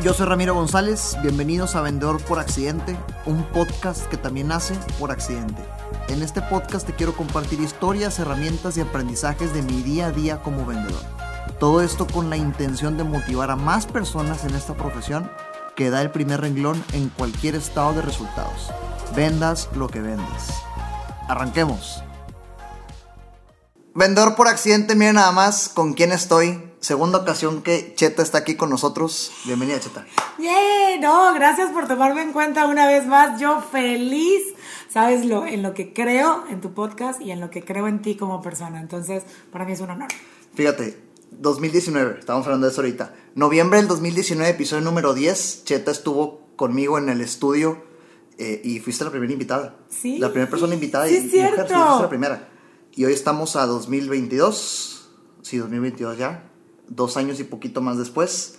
Yo soy Ramiro González, bienvenidos a Vendedor por Accidente, un podcast que también nace por accidente. En este podcast te quiero compartir historias, herramientas y aprendizajes de mi día a día como vendedor. Todo esto con la intención de motivar a más personas en esta profesión que da el primer renglón en cualquier estado de resultados. Vendas lo que vendes. Arranquemos. Vendedor por accidente, miren nada más con quién estoy. Segunda ocasión que Cheta está aquí con nosotros. Bienvenida, Cheta. ¡Yeah! No, gracias por tomarme en cuenta una vez más. Yo feliz, sabes, lo, en lo que creo en tu podcast y en lo que creo en ti como persona. Entonces, para mí es un honor. Fíjate, 2019, estamos hablando de eso ahorita. Noviembre del 2019, episodio número 10. Cheta estuvo conmigo en el estudio eh, y fuiste la primera invitada. Sí. La primera persona invitada Sí, y, es y mujer, cierto. fuiste la primera. Y hoy estamos a 2022. Sí, 2022 ya. Dos años y poquito más después.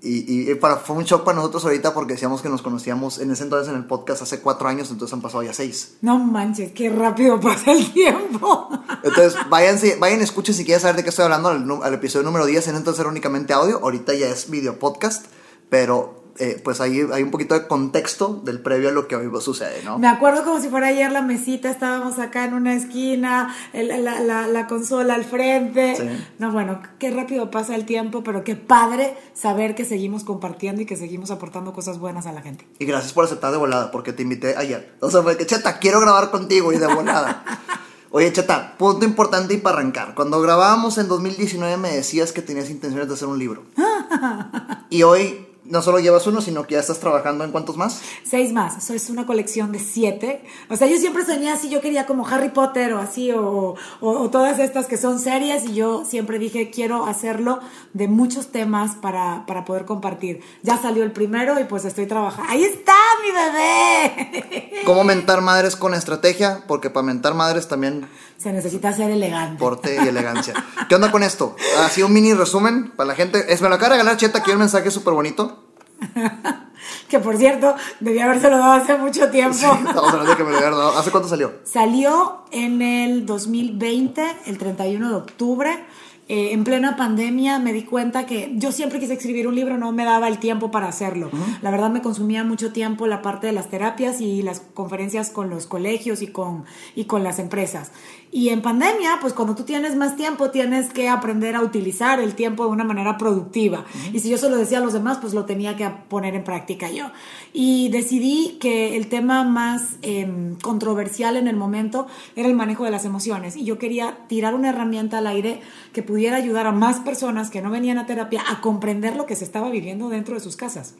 Y, y para, fue un shock para nosotros ahorita porque decíamos que nos conocíamos en ese entonces en el podcast hace cuatro años, entonces han pasado ya seis. No manches, qué rápido pasa el tiempo. Entonces, váyanse, vayan, escuchen si quieren saber de qué estoy hablando al, al episodio número 10. En entonces era únicamente audio, ahorita ya es video podcast, pero eh, pues ahí hay un poquito de contexto del previo a lo que hoy sucede, ¿no? Me acuerdo como si fuera ayer la mesita, estábamos acá en una esquina, el- la, la- la consola al frente. Sí. No, bueno, qué rápido pasa el tiempo, pero qué padre saber que seguimos compartiendo y que seguimos aportando cosas buenas a la gente. Y gracias por aceptar de volada, porque te invité ayer. O sea, fue que, Cheta, quiero grabar contigo y de volada. Oye, Cheta, punto importante y para arrancar. Cuando grabábamos en 2019 me decías que tenías intenciones de hacer un libro. y hoy no solo llevas uno, sino que ya estás trabajando en cuántos más. Seis más, eso es una colección de siete. O sea, yo siempre soñé así, yo quería como Harry Potter o así, o, o- o todas estas que son series, y yo siempre dije, quiero hacerlo de muchos temas para, para poder compartir. Ya salió el primero y pues estoy trabajando. ¡Ahí está mi bebé! ¿Cómo mentar madres con estrategia? Porque para mentar madres también Se necesita ser elegante. porte y elegancia. ¿Qué onda con esto? Así un mini resumen para la gente. Es, me lo acaba de regalar Cheta, aquí un mensaje súper bonito. Que por cierto, debía habérselo dado hace mucho tiempo. Estamos hablando de que me lo dado. ¿Hace cuánto salió? Salió en el 2020, el 31 de octubre. Eh, en plena pandemia me di cuenta que yo siempre quise escribir un libro, no me daba el tiempo para hacerlo. La verdad me consumía mucho tiempo la parte de las terapias y las conferencias con los colegios y con, y con las empresas. Y en pandemia, pues cuando tú tienes más tiempo, tienes que aprender a utilizar el tiempo de una manera productiva. Y si yo se lo decía a los demás, pues lo tenía que poner en práctica yo. Y decidí que el tema más em, controversial en el momento era el manejo de las emociones. Y yo quería tirar una herramienta al aire que pudiera ayudar a más personas que no venían a terapia a comprender lo que se estaba viviendo dentro de sus casas.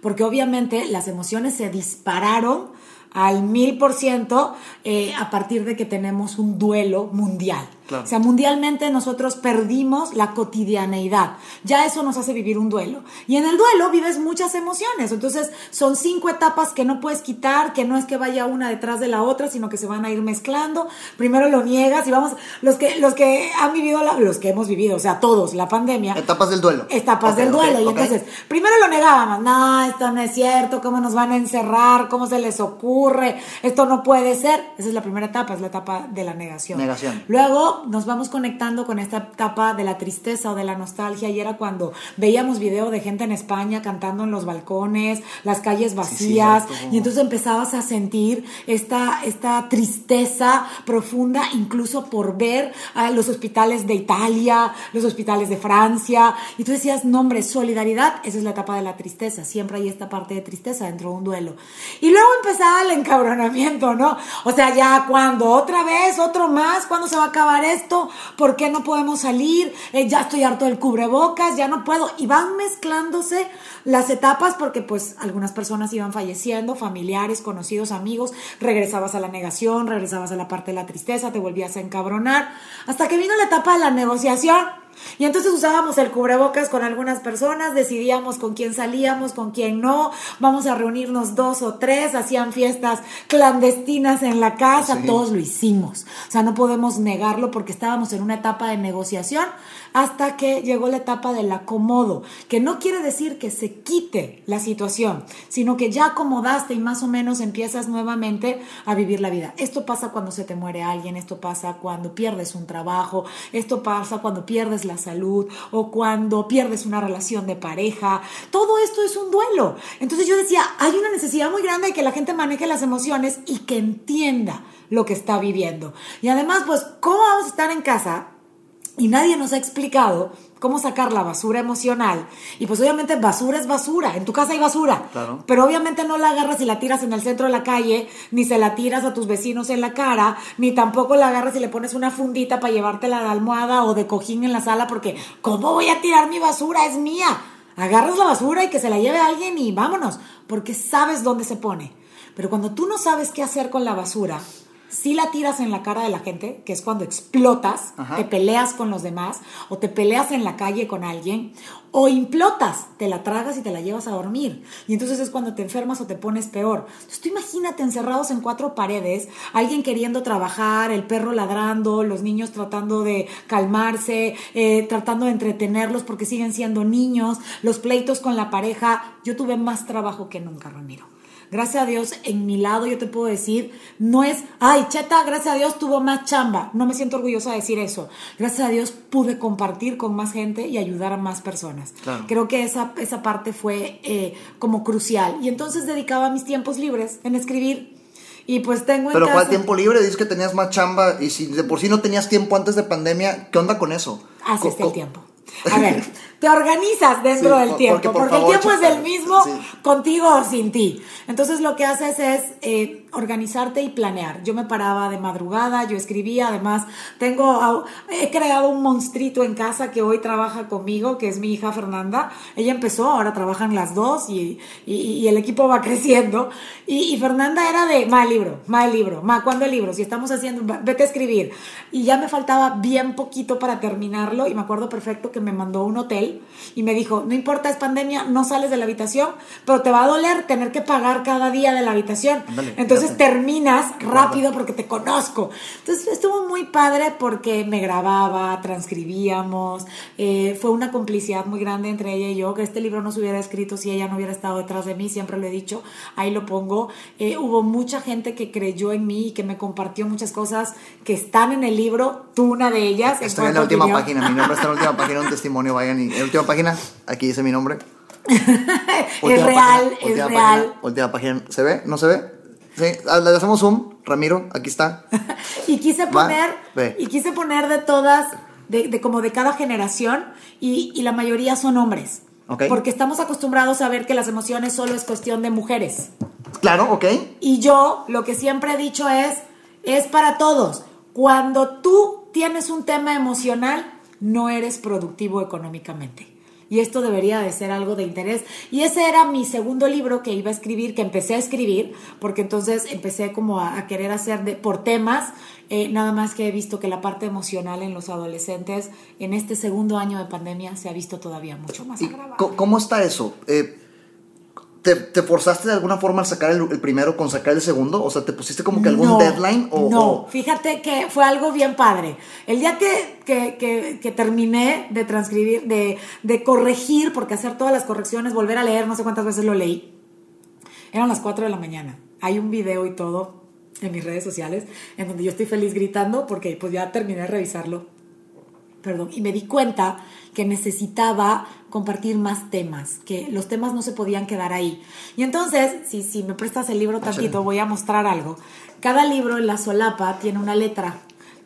Porque obviamente las emociones se dispararon al mil por ciento eh, a partir de que tenemos un duelo mundial. Claro. O sea, mundialmente nosotros perdimos la cotidianeidad. Ya eso nos hace vivir un duelo. Y en el duelo vives muchas emociones. Entonces, son cinco etapas que no puedes quitar, que no es que vaya una detrás de la otra, sino que se van a ir mezclando. Primero lo niegas y vamos, los que, los que han vivido, la- los que hemos vivido, o sea, todos, la pandemia. Etapas del duelo. Etapas del duelo. y entonces, primero lo negábamos. No, esto no es cierto. ¿Cómo nos van a encerrar? ¿Cómo se les ocurre? Esto no puede ser. Esa es la primera etapa, es la etapa de la negación. Negación. Luego nos vamos conectando con esta etapa de la tristeza o de la nostalgia. Y era cuando veíamos video de gente en España cantando en los balcones, las calles vacías. y entonces empezabas a sentir esta, esta tristeza profunda, incluso por ver a los hospitales de Italia, los hospitales de Francia. Y tú decías, no, hombre, solidaridad, esa es la etapa de la tristeza. Siempre hay esta parte de tristeza dentro de un duelo. Y luego empezaba el encabronamiento, ¿no? O sea, ya cuando, otra vez, otro más, ¿cuándo se va a acabar esto? ¿Por qué no podemos salir? Eh, ya estoy harto del cubrebocas, ya no puedo. Y van mezclándose las etapas porque pues algunas personas iban falleciendo, familiares, conocidos, amigos, regresabas a la negación, regresabas a la parte de la tristeza, te volvías a encabronar, hasta que vino la etapa de la negociación. Y entonces usábamos el cubrebocas con algunas personas, decidíamos con quién salíamos, con quién no, vamos a reunirnos dos o tres, hacían fiestas clandestinas en la casa, Sí. todos lo hicimos. O sea, no podemos negarlo porque estábamos en una etapa de negociación hasta que llegó la etapa del acomodo, que no quiere decir que se quite la situación, sino que ya acomodaste y más o menos empiezas nuevamente a vivir la vida. Esto pasa cuando se te muere alguien, esto pasa cuando pierdes un trabajo, esto pasa cuando pierdes la la salud o cuando pierdes una relación de pareja. Todo esto es un duelo. Entonces yo decía, hay una necesidad muy grande de que la gente maneje las emociones y que entienda lo que está viviendo. Y además, pues, ¿cómo vamos a estar en casa? Y nadie nos ha explicado cómo sacar la basura emocional. Y pues obviamente basura es basura, en tu casa hay basura, Claro. pero obviamente no la agarras y la tiras en el centro de la calle, ni se la tiras a tus vecinos en la cara, ni tampoco la agarras y le pones una fundita para llevártela de almohada o de cojín en la sala, porque ¿cómo voy a tirar mi basura? Es mía. Agarras la basura y que se la lleve alguien y vámonos, porque sabes dónde se pone. Pero cuando tú no sabes qué hacer con la basura, si la tiras en la cara de la gente, que es cuando explotas, Ajá. te peleas con los demás, o te peleas en la calle con alguien, o implotas, te la tragas y te la llevas a dormir. Y entonces es cuando te enfermas o te pones peor. Entonces tú imagínate encerrados en cuatro paredes, alguien queriendo trabajar, el perro ladrando, los niños tratando de calmarse, eh, tratando de entretenerlos porque siguen siendo niños, los pleitos con la pareja. Yo tuve más trabajo que nunca, Ramiro. Gracias a Dios, en mi lado yo te puedo decir, no es, ay, Cheta, gracias a Dios tuvo más chamba. No me siento orgullosa de decir eso. Gracias a Dios pude compartir con más gente y ayudar a más personas. Claro. Creo que esa, esa parte fue eh, como crucial. Y entonces dedicaba mis tiempos libres en escribir. Y pues tengo en Pero casa... ¿cuál tiempo libre? Dices que tenías más chamba y si de por sí no tenías tiempo antes de pandemia, ¿qué onda con eso? Así está el tiempo. A ver, te organizas dentro Sí, del tiempo, porque, porque, por favor, el tiempo es el mismo sí. contigo o sin ti. Entonces lo que haces es eh, organizarte y planear. Yo me paraba de madrugada, yo escribía, además tengo, he creado un monstruito en casa que hoy trabaja conmigo, que es mi hija Fernanda. Ella empezó, ahora trabajan las dos y, y- y el equipo va creciendo. Y, y Fernanda era de, ma, libro, ma, libro, ma, ¿cuándo el libro? Si estamos haciendo, vete a escribir. Y ya me faltaba bien poquito para terminarlo y me acuerdo perfecto que me mandó a un hotel y me dijo, no importa, es pandemia, no sales de la habitación, pero te va a doler tener que pagar cada día de la habitación. Entonces terminas rápido porque te conozco. Entonces estuvo muy padre porque me grababa, transcribíamos, eh, fue una complicidad muy grande entre ella y yo, que este libro no se hubiera escrito si ella no hubiera estado detrás de mí, siempre lo he dicho, ahí lo pongo. Eh, hubo mucha gente que creyó en mí y que me compartió muchas cosas que están en el libro, tú una de ellas. Estoy en la última opinión. página, mi nombre está en la última página, un testimonio, vayan y en última página, aquí dice mi nombre. es real, página, es última real. página, última página, ¿se ve? ¿No se ve? Sí, Ah, le hacemos zoom, Ramiro, aquí está. Y quise Va, poner, ve. y quise poner de todas, de, de como de cada generación, y, y la mayoría son hombres. Ok. Porque estamos acostumbrados a ver que las emociones solo es cuestión de mujeres. Claro, ok. Y yo lo que siempre he dicho es, es para todos. Cuando tú tienes un tema emocional, no eres productivo económicamente. Y esto debería de ser algo de interés. Y ese era mi segundo libro que iba a escribir, que empecé a escribir, porque entonces empecé como a, a querer hacer de, por temas, eh, nada más que he visto que la parte emocional en los adolescentes en este segundo año de pandemia se ha visto todavía mucho más ¿Y agravada. cómo está eso? Eh, ¿te, te forzaste de alguna forma al sacar el, el primero con sacar el segundo? O sea, ¿te pusiste como que algún No, deadline? O, no, o- fíjate que fue algo bien padre. El día que, que, que- que terminé de transcribir, de, de corregir, porque hacer todas las correcciones, volver a leer, no sé cuántas veces lo leí, eran las 4 de la mañana. Hay un video y todo en mis redes sociales en donde yo estoy feliz gritando porque pues ya terminé de revisarlo. Perdón, y me di cuenta que necesitaba compartir más temas, que los temas no se podían quedar ahí. Y entonces, si, si me prestas el libro tantito, voy a mostrar algo. Cada libro en la solapa tiene una letra.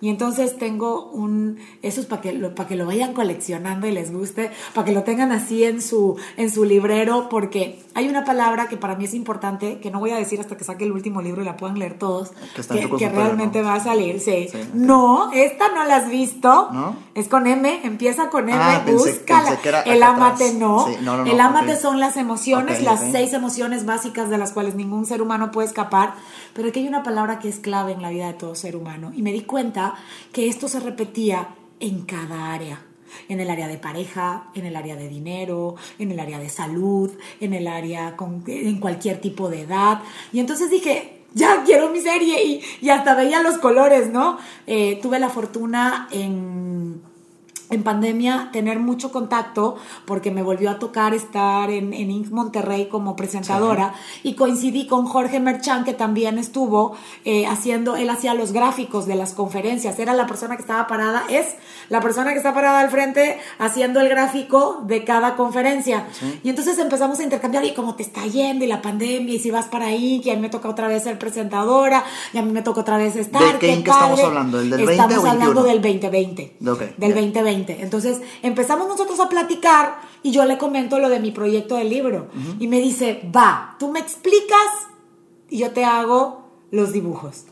Y entonces tengo un, eso es para que, lo, para que lo vayan coleccionando y les guste, para que lo tengan así en su, en su librero, porque hay una palabra que para mí es importante, que no voy a decir hasta que saque el último libro y la puedan leer todos, Que que, que realmente ¿no? va a salir, sí. Sí. No, esta no la has visto. ¿No? Es con M, empieza con M, Ah, búscala. el amate no. Sí, no, no, no, el amate ok. son las emociones, Ok, las seis emociones básicas de las cuales ningún ser humano puede escapar. Pero aquí hay una palabra que es clave en la vida de todo ser humano. Y me di cuenta que esto se repetía en cada área. En el área de pareja, en el área de dinero, en el área de salud, en el área con, en cualquier tipo de edad. Y entonces dije, ya quiero mi serie y, y hasta veía los colores, ¿no? Eh, tuve la fortuna en en pandemia tener mucho contacto porque me volvió a tocar estar en, en Inc. Monterrey como presentadora y coincidí con Jorge Merchan que también estuvo eh, haciendo, él hacía los gráficos de las conferencias, era la persona que estaba parada, es la persona que está parada al frente haciendo el gráfico de cada conferencia. Y entonces empezamos a intercambiar y cómo te está yendo y la pandemia y si vas para ahí, que a mí me toca otra vez ser presentadora y a mí me toca otra vez estar. ¿De qué Inc. estamos hablando? ¿El del 20 Estamos o hablando 21? del 2020. Ok, del ya. 2020. Entonces empezamos nosotros a platicar y yo le comento lo de mi proyecto de libro. Y me dice, va, tú me explicas y yo te hago los dibujos.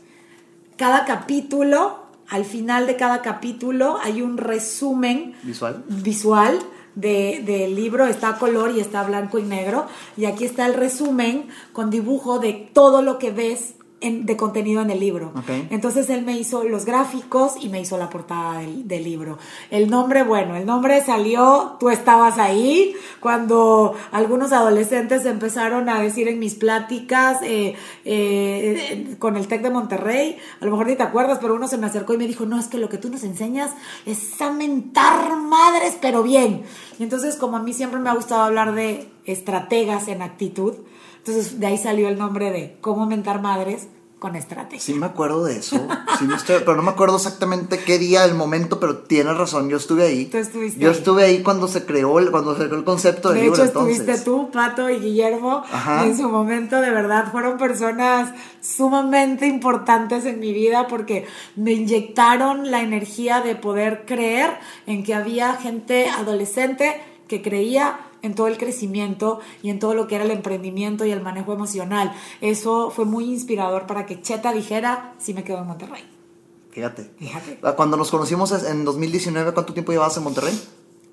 Cada capítulo, al final de cada capítulo, hay un resumen ¿Visual? visual de- del libro, está a color y está blanco y negro. Y aquí está el resumen con dibujo de todo lo que ves en- de contenido en el libro. Entonces él me hizo los gráficos y me hizo la portada del, del libro. El nombre, bueno, el nombre salió, tú estabas ahí, cuando algunos adolescentes empezaron a decir en mis pláticas eh, eh, con el TEC de Monterrey, a lo mejor ni te acuerdas, pero uno se me acercó y me dijo, no, es que lo que tú nos enseñas es a mentar madres, pero bien. Y entonces como a mí siempre me ha gustado hablar de estrategas en actitud, entonces de ahí salió el nombre de cómo mentar madres con estrategia. Sí me acuerdo de eso, sí me estoy- pero no me acuerdo exactamente qué día, el momento, pero tienes razón, yo estuve ahí. Tú estuviste yo ahí. estuve ahí cuando se creó el, cuando se creó el concepto del De libro, hecho, entonces. estuviste tú, Pato y Guillermo. Ajá. En su momento, de verdad, fueron personas sumamente importantes en mi vida porque me inyectaron la energía de poder creer en que había gente adolescente que creía en todo el crecimiento y en todo lo que era el emprendimiento y el manejo emocional. Eso fue muy inspirador para que Cheta dijera, sí me quedo en Monterrey. Fíjate. Fíjate. Ah, Cuando nos conocimos en 2019, ¿cuánto tiempo llevabas en Monterrey?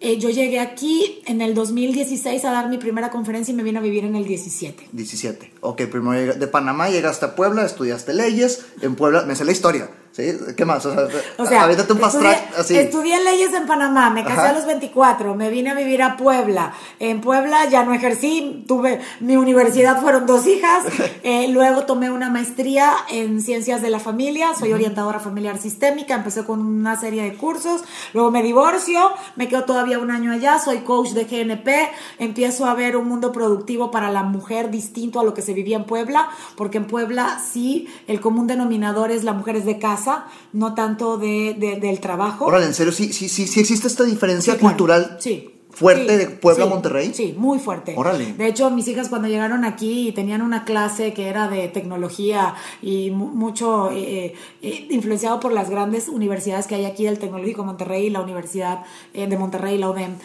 Eh, yo llegué aquí en el 2016 a dar mi primera conferencia y me vine a vivir en el 17. 17. Ok, primero de Panamá llegaste a Puebla, estudiaste leyes. En Puebla, me sé la historia. ¿Sí? ¿Qué más? O sea, O sea, un fast estudié, track así. estudié leyes en Panamá, me casé Ajá. a los 24, me vine a vivir a Puebla. En Puebla ya no ejercí, tuve mi universidad fueron dos hijas. Eh, luego tomé una maestría en ciencias de la familia, soy orientadora familiar sistémica, empecé con una serie de cursos. Luego me divorcio, me quedo todavía un año allá, soy coach de GNP, empiezo a ver un mundo productivo para la mujer distinto a lo que se vivía en Puebla, porque en Puebla sí el común denominador es la mujer es de casa, no tanto de, de- del trabajo. Órale, en serio, sí, sí, sí, sí existe esta diferencia Sí, claro. cultural Sí. fuerte Sí, de Puebla sí, a Monterrey. Sí, muy fuerte. Órale. De hecho, mis hijas cuando llegaron aquí y tenían una clase que era de tecnología y mu- mucho eh, eh, influenciado por las grandes universidades que hay aquí, del Tecnológico Monterrey y la Universidad eh, de Monterrey, la UDEM.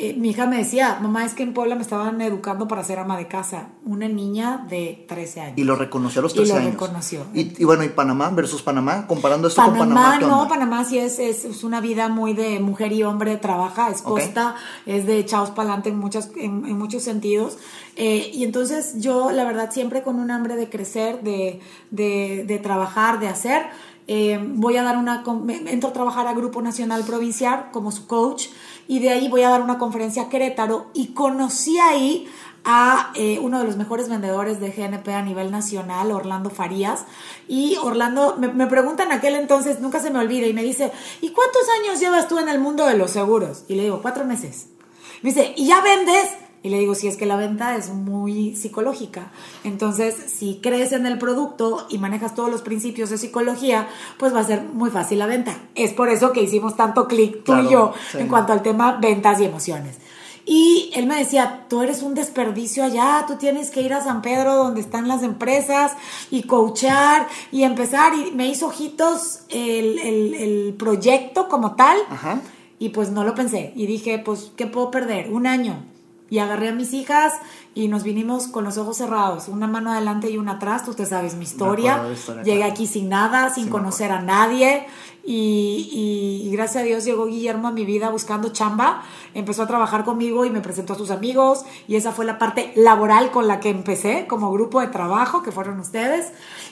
Eh, mi hija me decía, mamá, es que en Puebla me estaban educando para ser ama de casa. Una niña de 13 años. Y lo reconoció a los Y 13 lo años. reconoció. Y, y bueno, ¿y Panamá versus Panamá? Comparando esto con Panamá, Panamá, ¿qué no, onda? Panamá sí es, es, es una vida muy de mujer y hombre, trabaja, es costa, es de echados para adelante en, muchos en, en muchos sentidos. Eh, y entonces yo, la verdad, siempre con un hambre de crecer, de, de, de trabajar, de hacer. Eh, voy a dar una, entro a trabajar a Grupo Nacional Provincial como su coach y de ahí voy a dar una conferencia a Querétaro y conocí ahí a eh, uno de los mejores vendedores de GNP a nivel nacional, Orlando Farías. Y Orlando, me, me pregunta en aquel entonces, nunca se me olvida, y me dice, ¿y cuántos años llevas tú en el mundo de los seguros? Y le digo, cuatro meses. Me dice, ¿y ya vendes? Y le digo, si es que la venta es muy psicológica. Entonces, si crees en el producto y manejas todos los principios de psicología, pues va a ser muy fácil la venta. Es por eso que hicimos tanto clic tú Claro, y yo sí. en cuanto al tema ventas y emociones. Y él me decía, tú eres un desperdicio allá, tú tienes que ir a San Pedro donde están las empresas y coachar y empezar. Y me hizo ojitos el, el- el proyecto como tal. Ajá. Y pues no lo pensé. Y dije, pues, ¿qué puedo perder? Un año. Y agarré a mis hijas y nos vinimos con los ojos cerrados, una mano adelante y una atrás. Tú te sabes mi historia. Llegué claro. aquí sin nada, sin conocer a nadie. Y, y- y gracias a Dios llegó Guillermo a mi vida buscando chamba. Empezó a trabajar conmigo y me presentó a sus amigos. Y esa fue la parte laboral con la que empecé como grupo de trabajo, que fueron ustedes.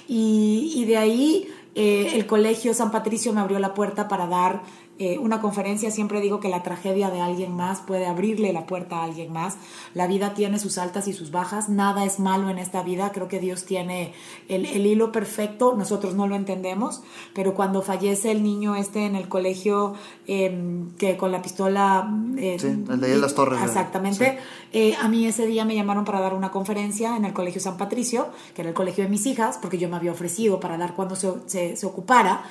Y, y de ahí eh, el colegio San Patricio me abrió la puerta para dar eh, una conferencia, siempre digo que la tragedia de alguien más puede abrirle la puerta a alguien más. La vida tiene sus altas y sus bajas, nada es malo en esta vida, creo que Dios tiene el, hilo perfecto, nosotros no lo entendemos, pero cuando fallece el niño este en el colegio, em, que con la pistola... Eh, sí, el de las torres. Exactamente. Eh, a mí ese día me llamaron para dar una conferencia en el colegio San Patricio, que era el colegio de mis hijas, porque yo me había ofrecido para dar cuando se, se, se ocupara.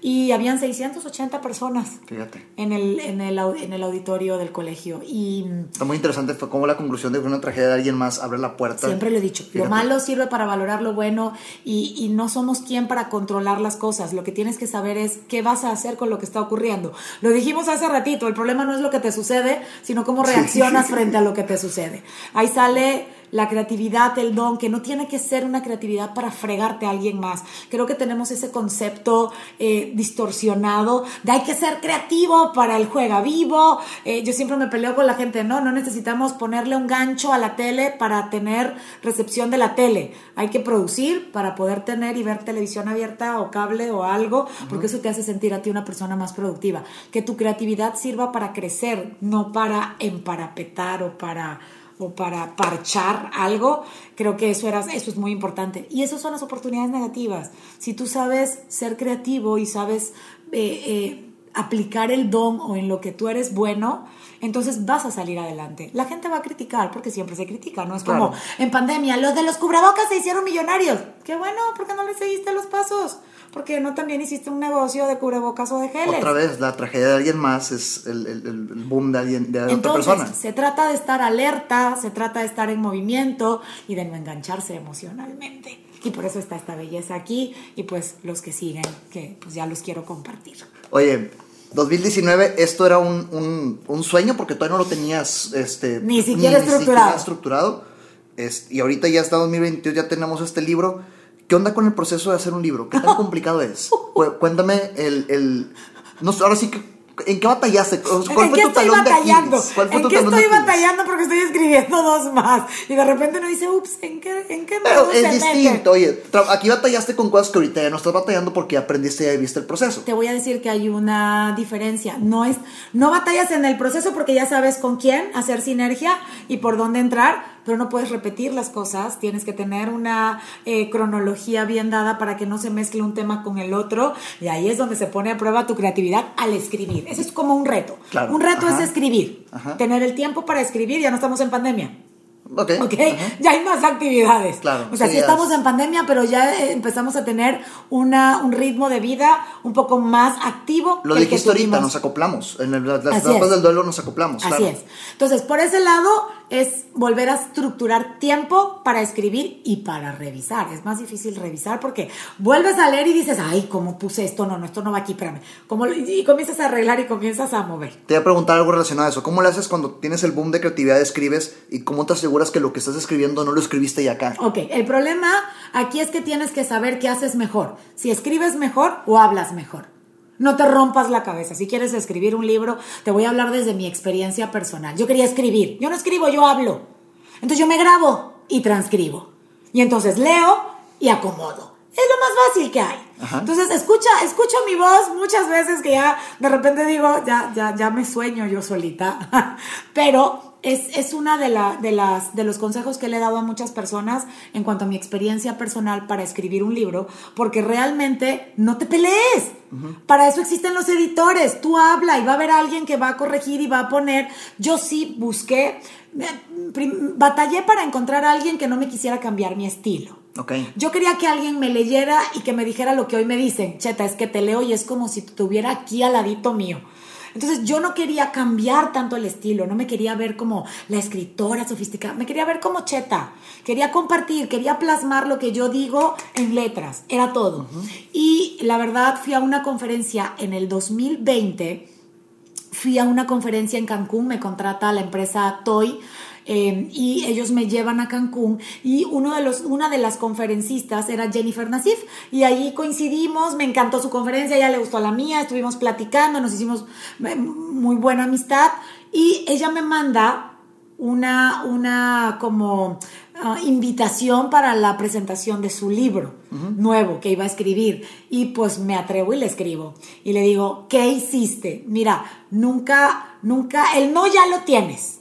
Y habían 680 personas En, el, en, el, en el auditorio del colegio. Y, Está muy interesante, fue como la conclusión de que una tragedia de alguien más abre la puerta. Siempre lo he dicho, lo malo sirve para valorar lo bueno y, y, no somos quien para controlar las cosas. Lo que tienes que saber es qué vas a hacer con lo que está ocurriendo. Lo dijimos hace ratito, el problema no es lo que te sucede, sino cómo reaccionas frente a lo que te sucede. Ahí sale la creatividad, el don, que no tiene que ser una creatividad para fregarte a alguien más. Creo que tenemos ese concepto eh, distorsionado de hay que ser creativo para el juega vivo. Eh, yo siempre me peleo con la gente, no, no necesitamos ponerle un gancho a la tele para tener recepción de la tele. Hay que producir para poder tener y ver televisión abierta o cable o algo, porque eso te hace sentir a ti una persona más productiva. Que tu creatividad sirva para crecer, no para emparapetar o para o para parchar algo, creo que eso, era, eso es muy importante. Y esas son las oportunidades negativas. Si tú sabes ser creativo y sabes eh, eh, aplicar el don o en lo que tú eres bueno, entonces vas a salir adelante. La gente va a criticar porque siempre se critica, ¿no? Es como en pandemia, los de los cubrebocas se hicieron millonarios. Qué bueno, ¿por qué no les seguiste los pasos? Porque no también hiciste un negocio de cubrebocas o de geles. Otra vez, la tragedia de alguien más es el, el, boom de, alguien, de otra persona. Se trata de estar alerta, se trata de estar en movimiento y de no engancharse emocionalmente. Y por eso está esta belleza aquí y pues los que siguen, que pues ya los quiero compartir. Oye, 2019, esto era un, un, sueño porque todavía no lo tenías este, ni siquiera estructurado. estructurado. Es, y ahorita ya está 2022, ya tenemos este libro. ¿Qué onda con el proceso de hacer un libro? ¿Qué tan complicado es? Cuéntame el, el... No, ahora sí que ¿En qué batallaste? ¿Cuál fue tu talón batallando? de ¿Cuál fue ¿En qué estoy batallando porque estoy escribiendo dos más? Y de repente uno dice, ups, ¿en qué, en qué Pero es distinto, oye, aquí batallaste con cosas que ahorita ya no estás batallando porque aprendiste y viste el proceso. Te voy a decir que hay una diferencia. No es, no batallas en el proceso porque ya sabes con quién hacer sinergia y por dónde entrar pero no puedes repetir las cosas, tienes que tener una eh, cronología bien dada para que no se mezcle un tema con el otro, y ahí es donde se pone a prueba tu creatividad al escribir. Eso es como un reto. Un reto es escribir, tener el tiempo para escribir, ya no estamos en pandemia. Ok. okay. Ya hay más actividades. Claro. O sea, sí, estamos en pandemia, pero ya eh, empezamos a tener una, un ritmo de vida un poco más activo. Lo dijiste ahorita, nos acoplamos. En las etapas del duelo nos acoplamos. Así es. Entonces, por ese lado, es volver a estructurar tiempo para escribir y para revisar. Es más difícil revisar porque vuelves a leer y dices, ay, ¿cómo puse esto? No, no, esto no va aquí, espérame. Y comienzas a arreglar y comienzas a mover. Te voy a preguntar algo relacionado a eso. ¿Cómo lo haces cuando tienes el boom de creatividad, escribes y cómo te aseguras que lo que estás escribiendo no lo escribiste ya acá? Ok, el problema aquí es que tienes que saber qué haces mejor. Si escribes mejor o hablas mejor. No te rompas la cabeza. Si quieres escribir un libro, te voy a hablar desde mi experiencia personal. Yo quería escribir. Yo no escribo, yo hablo. Entonces yo me grabo y transcribo. Y entonces leo y acomodo. Es lo más fácil que hay. Entonces escucha, escucho mi voz muchas veces que ya de repente digo, ya, ya, ya me sueño yo solita. Pero es, es una de, la, de, las, de los consejos que le he dado a muchas personas en cuanto a mi experiencia personal para escribir un libro, porque realmente no te pelees. Para eso existen los editores. Tú habla y va a haber alguien que va a corregir y va a poner. Yo sí busqué, eh, batallé para encontrar a alguien que no me quisiera cambiar mi estilo. Okay. Yo quería que alguien me leyera y que me dijera lo que hoy me dicen. Cheta, es que te leo y es como si tuviera aquí al ladito mío. Entonces yo no quería cambiar tanto el estilo, no me quería ver como la escritora sofisticada, me quería ver como cheta, quería compartir, quería plasmar lo que yo digo en letras, era todo. Y la verdad fui a una conferencia en el 2020, fui a una conferencia en Cancún, me contrata la empresa Toy Em, y ellos me llevan a Cancún y uno de los, una de las conferencistas era Jennifer Nassif y ahí coincidimos, me encantó su conferencia, ella le gustó a la mía, estuvimos platicando, nos hicimos eh, muy buena amistad y ella me manda una, una como ah, invitación para la presentación de su libro nuevo que iba a escribir. Y pues me atrevo y le escribo. Y le digo, ¿qué hiciste? Mira, nunca, nunca, el no ya lo tienes.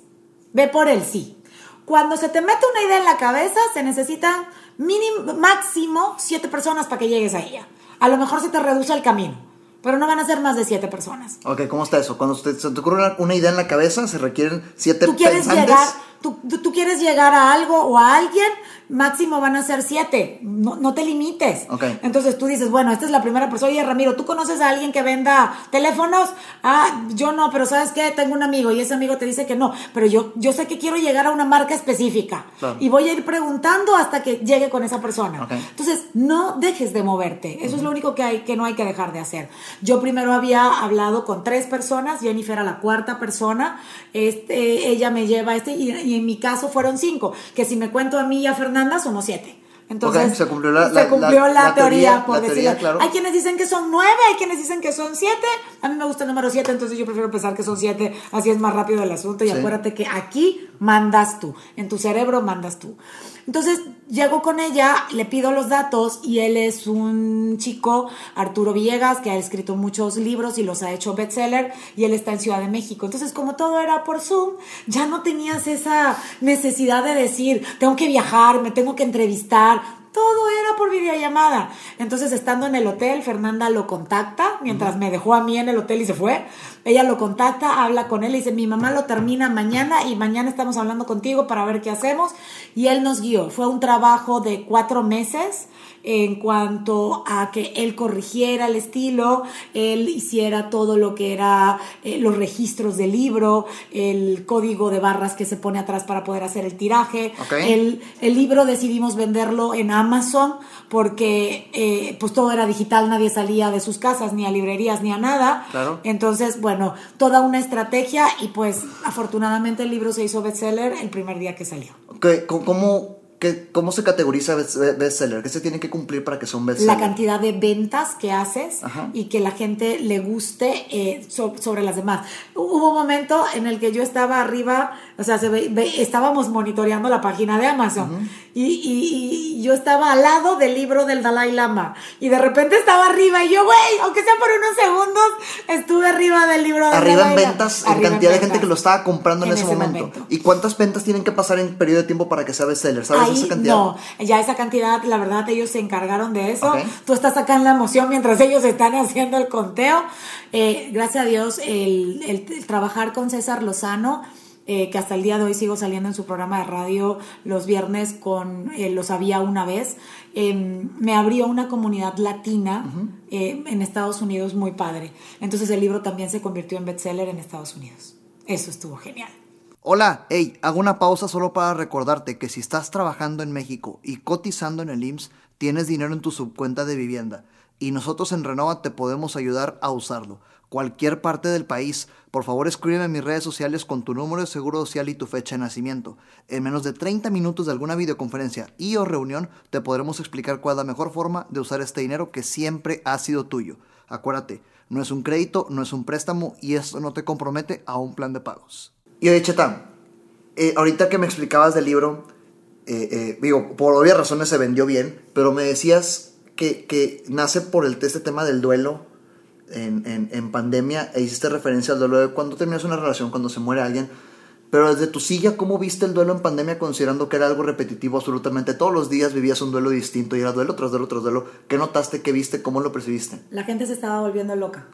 Ve por el sí. Cuando se te mete una idea en la cabeza, se necesitan mínimo, máximo siete personas para que llegues a ella. A lo mejor se te reduce el camino, pero no van a ser más de siete personas. Ok, ¿cómo está eso? Cuando se te ocurre una, una idea en la cabeza, se requieren siete Tú quieres pensantes. llegar, tú, tú- tú quieres llegar a algo o a alguien, máximo van a ser siete. No, no te limites. Ok. Entonces tú dices, bueno, esta es la primera persona. Oye, Ramiro, ¿tú conoces a alguien que venda teléfonos? Ah, yo no, pero ¿sabes qué? Tengo un amigo y ese amigo te dice que no. Pero yo, yo sé que quiero llegar a una marca específica. Claro. Y voy a ir preguntando hasta que llegue con esa persona. Ok. Entonces, no dejes de moverte. Eso es lo único que, hay, que no hay que dejar de hacer. Yo primero había hablado con tres personas, Jennifer a la cuarta persona, este, ella me lleva este, y, y en mi caso fueron cinco, que si me cuento a mí y a Fernanda somos siete. Entonces, se cumplió la- se la- cumplió la- la, la teoría, teoría, por decirlo. claro. Hay quienes dicen que son nueve, hay quienes dicen que son siete. A mí me gusta el número siete, entonces yo prefiero pensar que son siete, así es más rápido el asunto. Y Sí. acuérdate que aquí mandas tú, en tu cerebro mandas tú. Entonces llego con ella, le pido los datos y él es un chico, Arturo Villegas, que ha escrito muchos libros y los ha hecho bestseller y él está en Ciudad de México. Entonces como todo era por Zoom, ya no tenías esa necesidad de decir, tengo que viajar, me tengo que entrevistar. Todo era por videollamada. Entonces, estando en el hotel, Fernanda lo contacta, mientras me dejó a mí en el hotel y se fue. Ella lo contacta, habla con él y dice, mi mamá lo termina mañana y mañana estamos hablando contigo para ver qué hacemos. Y él nos guió. Fue un trabajo de cuatro meses en cuanto a que él corrigiera el estilo, él hiciera todo lo que era eh, los registros del libro, el código de barras que se pone atrás para poder hacer el tiraje. El, el libro decidimos venderlo en Amazon porque eh, pues todo era digital, nadie salía de sus casas, ni a librerías, ni a nada. Claro. Entonces, bueno, toda una estrategia y pues afortunadamente el libro se hizo bestseller el primer día que salió. ¿Qué- cómo, qué- cómo se categoriza best- bestseller? ¿Qué se tiene que cumplir para que sea un bestseller? la cantidad de ventas que haces Ajá. y que la gente le guste eh, so- sobre las demás. Hubo un momento en el que yo estaba arriba, o sea, se ve- ve- estábamos monitoreando la página de Amazon y, y- y yo estaba al lado del libro del Dalai Lama y de repente estaba arriba y yo, güey, aunque sea por unos segundos, estuve arriba del libro del Arriba en Dalai Lama. ventas, en Arriba cantidad de gente ventas. que lo estaba comprando en, En ese, ese momento. momento. ¿Y cuántas ventas tienen que pasar en periodo de tiempo para que sea bestseller? ¿Sabes Ahí, esa cantidad? No, ya esa cantidad, la verdad, ellos se encargaron de eso. Ok. Tú estás acá en la emoción mientras ellos están haciendo el conteo. Eh, gracias a Dios, el, el- el trabajar con César Lozano, eh, que hasta el día de hoy sigo saliendo en su programa de radio los viernes con eh, Lo Sabía una vez, eh, me abrió una comunidad latina eh, en Estados Unidos muy padre. Entonces el libro también se convirtió en bestseller en Estados Unidos. Eso estuvo genial. Hola, hey, hago una pausa solo para recordarte que si estás trabajando en México y cotizando en el IMSS, tienes dinero en tu subcuenta de vivienda y nosotros en Renova te podemos ayudar a usarlo. Cualquier parte del país, por favor escríbeme en mis redes sociales con tu número de seguro social y tu fecha de nacimiento. En menos de 30 minutos de alguna videoconferencia y o reunión te podremos explicar cuál es la mejor forma de usar este dinero que siempre ha sido tuyo. Acuérdate, no es un crédito, no es un préstamo y esto no te compromete a un plan de pagos. Y oye, Cheta, eh, ahorita que me explicabas del libro, eh, eh, digo, por obvias razones se vendió bien, pero me decías que, que nace por el, este tema del duelo en, en- pandemia e hiciste referencia al duelo de cuando terminas una relación, cuando se muere alguien. Pero desde tu silla, ¿cómo viste el duelo en pandemia considerando que era algo repetitivo absolutamente? Todos los días vivías un duelo distinto y era duelo tras duelo tras duelo. ¿Qué notaste? ¿Qué viste? ¿Cómo lo percibiste? La gente se estaba volviendo loca,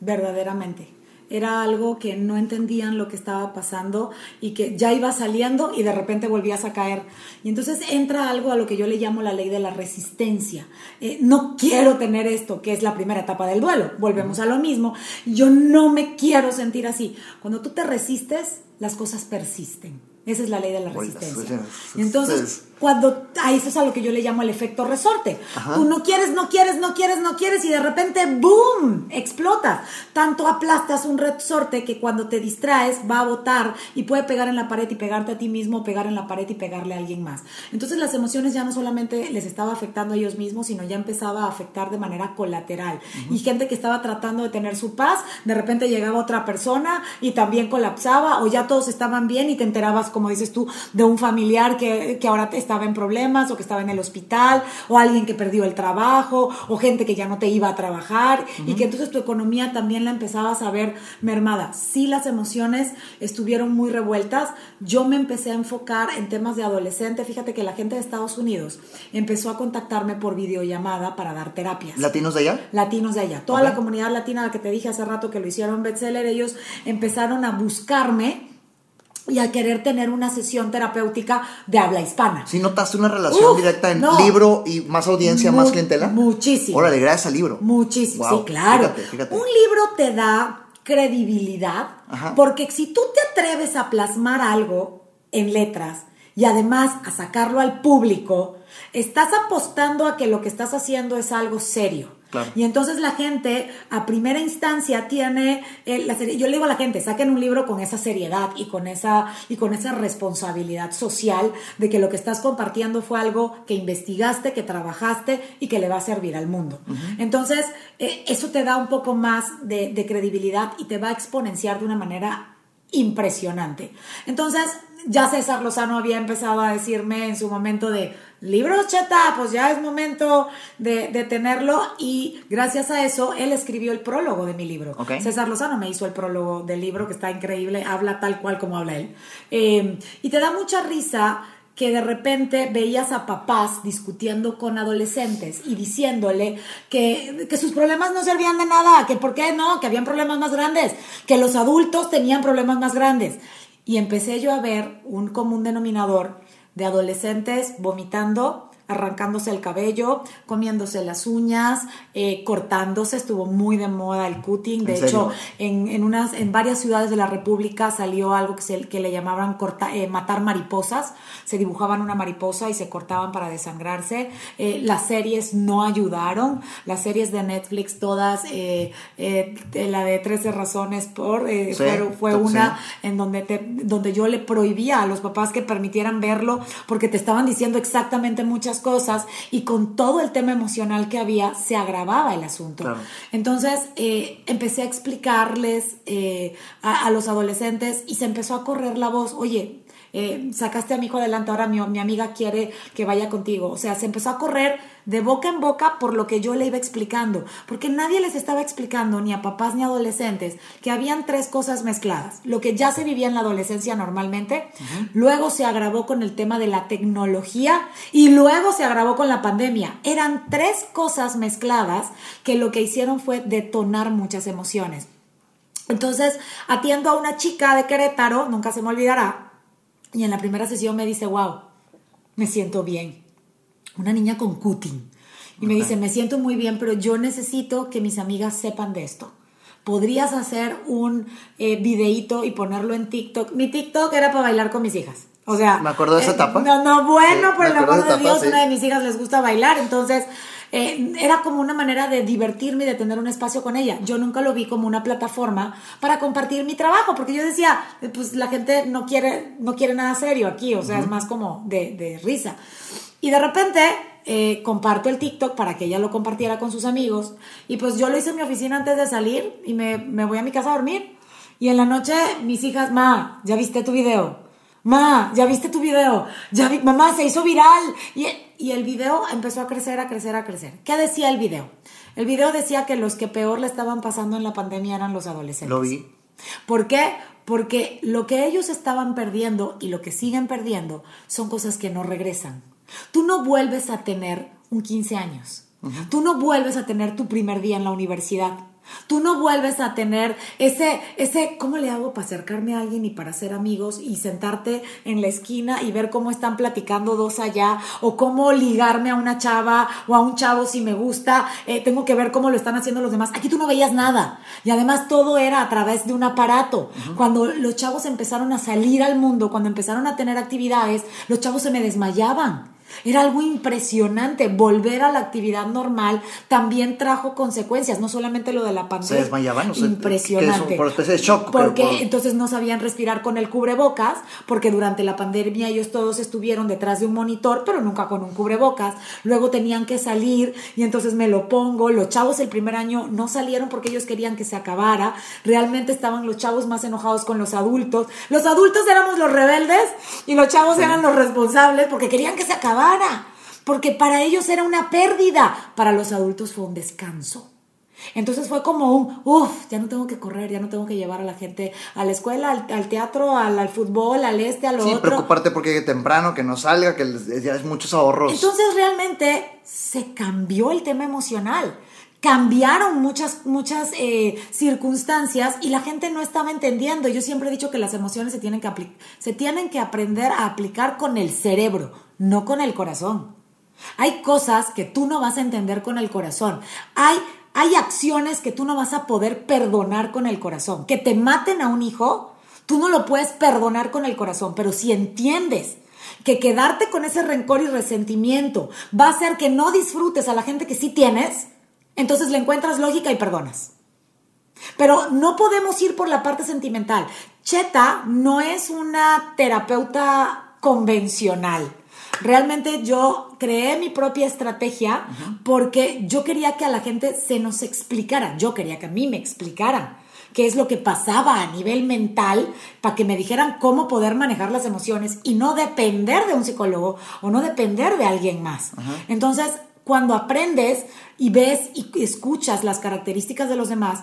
verdaderamente. Era algo que no entendían lo que estaba pasando y que ya iba saliendo y de repente volvías a caer. Y entonces entra algo a lo que yo le llamo la ley de la resistencia. Eh, no quiero tener esto, que es la primera etapa del duelo. Volvemos a lo mismo. Yo no me quiero sentir así. Cuando tú te resistes, las cosas persisten. Esa es la ley de la resistencia. Y entonces. Cuando a eso es a lo que yo le llamo el efecto resorte. Tú no quieres, no quieres, no quieres, no quieres y de repente ¡boom! explotas. Tanto aplastas un resorte que cuando te distraes va a botar y puede pegar en la pared y pegarte a ti mismo, pegar en la pared y pegarle a alguien más. Entonces las emociones ya no solamente les estaba afectando a ellos mismos, sino ya empezaba a afectar de manera colateral. Y gente que estaba tratando de tener su paz, de repente llegaba otra persona y también colapsaba o ya todos estaban bien y te enterabas, como dices tú, de un familiar que, que ahora te estaba en problemas o que estaba en el hospital o alguien que perdió el trabajo o gente que ya no te iba a trabajar y que entonces tu economía también la empezabas a ver mermada. Sí, las emociones estuvieron muy revueltas. Yo me empecé a enfocar en temas de adolescente. Fíjate que la gente de Estados Unidos empezó a contactarme por videollamada para dar terapias. ¿Latinos de allá? Latinos de allá. Toda la comunidad latina, la que te dije hace rato que lo hicieron bestseller, ellos empezaron a buscarme y a querer tener una sesión terapéutica de habla hispana. ¿Sí notaste una relación directa en libro y más audiencia, más clientela? Muchísimo. Órale, gracias al libro. Muchísimo, sí, claro. Un libro te da credibilidad porque si tú te atreves a plasmar algo en letras y además a sacarlo al público, estás apostando a que lo que estás haciendo es algo serio. Y entonces la gente a primera instancia tiene eh, la yo le digo a la gente, saquen un libro con esa seriedad y con esa y con esa responsabilidad social de que lo que estás compartiendo fue algo que investigaste, que trabajaste y que le va a servir al mundo. Entonces, eh, eso te da un poco más de, de credibilidad y te va a exponenciar de una manera impresionante. Entonces, ya César Lozano había empezado a decirme en su momento de libros chata, pues ya es momento de, tenerlo y gracias a eso él escribió el prólogo de mi libro. César Lozano me hizo el prólogo del libro que está increíble, habla tal cual como habla él. Eh, y te da mucha risa que de repente veías a papás discutiendo con adolescentes y diciéndole que, que, sus problemas no servían de nada, que por qué no, que habían problemas más grandes, que los adultos tenían problemas más grandes. Y empecé yo a ver un común denominador de adolescentes vomitando arrancándose el cabello, comiéndose las uñas, eh, cortándose, estuvo muy de moda el cutting, de hecho en, unas, en varias ciudades de la República salió algo que, se, que le llamaban corta, eh, matar mariposas, se dibujaban una mariposa y se cortaban para desangrarse, eh, las series no ayudaron, las series de Netflix todas, la de 13 razones por, fue, una en donde, te, donde yo le prohibía a los papás que permitieran verlo porque te estaban diciendo exactamente muchas cosas y con todo el tema emocional que había se agravaba el asunto. Entonces eh, empecé a explicarles eh, a, los adolescentes y se empezó a correr la voz, oye, eh, sacaste a mi hijo adelante, ahora mi, mi, amiga quiere que vaya contigo. O sea, se empezó a correr de boca en boca por lo que yo le iba explicando, porque nadie les estaba explicando, ni a papás ni a adolescentes, que habían tres cosas mezcladas. Lo que ya se vivía en la adolescencia normalmente, luego se agravó con el tema de la tecnología y luego se agravó con la pandemia. Eran tres cosas mezcladas que lo que hicieron fue detonar muchas emociones. Entonces, atiendo a una chica de Querétaro, nunca se me olvidará, y en la primera sesión me dice, wow, me siento bien. Una niña con cutting. Y me dice, me siento muy bien, pero yo necesito que mis amigas sepan de esto. ¿Podrías hacer un eh, videíto y ponerlo en TikTok? Mi TikTok era para bailar con mis hijas. O sea... Me acuerdo de esa eh, etapa. no, no, bueno, por el amor de, Dios, una de mis hijas les gusta bailar, entonces eh, era como una manera de divertirme y de tener un espacio con ella. Yo nunca lo vi como una plataforma para compartir mi trabajo, porque yo decía, eh, pues la gente no quiere, no quiere nada serio aquí, o sea, es más como de, risa. Y de repente eh, comparto el TikTok para que ella lo compartiera con sus amigos. Y pues yo lo hice en mi oficina antes de salir y me, me voy a mi casa a dormir. Y en la noche mis hijas, ma, ¿ya viste tu video? Ma, ¿ya viste tu video? Ya vi, mamá, se hizo viral. Y, y el video empezó a crecer, a crecer, a crecer. ¿Qué decía el video? El video decía que los que peor le estaban pasando en la pandemia eran los adolescentes. Lo vi. ¿Por qué? Porque lo que ellos estaban perdiendo y lo que siguen perdiendo son cosas que no regresan. Tú no vuelves a tener un 15 años. Tú no vuelves a tener tu primer día en la universidad. Tú no vuelves a tener ese, ese, ¿cómo le hago para acercarme a alguien y para ser amigos y sentarte en la esquina y ver cómo están platicando dos allá? O cómo ligarme a una chava o a un chavo si me gusta. Eh, tengo que ver cómo lo están haciendo los demás. Aquí tú no veías nada. Y además todo era a través de un aparato. Cuando los chavos empezaron a salir al mundo, cuando empezaron a tener actividades, los chavos se me desmayaban Era algo impresionante. Volver a la actividad normal también trajo consecuencias, no solamente lo de la pandemia. Se desmayaban, o sea, impresionante. es por especie de shock, Porque por- entonces no sabían respirar con el cubrebocas, porque durante la pandemia ellos todos estuvieron detrás de un monitor, pero nunca con un cubrebocas. Luego tenían que salir y entonces me lo pongo. Los chavos el primer año no salieron porque ellos querían que se acabara. Realmente estaban los chavos más enojados con los adultos. Los adultos éramos los rebeldes y los chavos eran los responsables porque querían que se acabara. Porque para ellos era una pérdida. Para los adultos fue un descanso. Entonces fue como un, uff, ya no tengo que correr, ya no tengo que llevar a la gente a la escuela, al, al teatro, al, al fútbol, al este, a lo Sí, otro. preocuparte porque llegue temprano, que no salga, que les- ya es muchos ahorros. Entonces realmente se cambió el tema emocional. Cambiaron muchas, muchas eh, circunstancias y la gente no estaba entendiendo. Yo siempre he dicho que las emociones se tienen que, se tienen que aprender a aplicar con el cerebro, no con el corazón. Hay cosas que tú no vas a entender con el corazón. Hay, hay acciones que tú no vas a poder perdonar con el corazón. Que te maten a un hijo, tú no lo puedes perdonar con el corazón, pero si entiendes que quedarte con ese rencor y resentimiento va a hacer que no disfrutes a la gente que sí tienes, entonces le encuentras lógica y perdonas. Pero no podemos ir por la parte sentimental. Cheta no es una terapeuta convencional. Realmente yo creé mi propia estrategia porque yo quería que a la gente se nos explicara, yo quería que a mí me explicaran qué es lo que pasaba a nivel mental para que me dijeran cómo poder manejar las emociones y no depender de un psicólogo o no depender de alguien más. Entonces, cuando aprendes y ves y escuchas las características de los demás,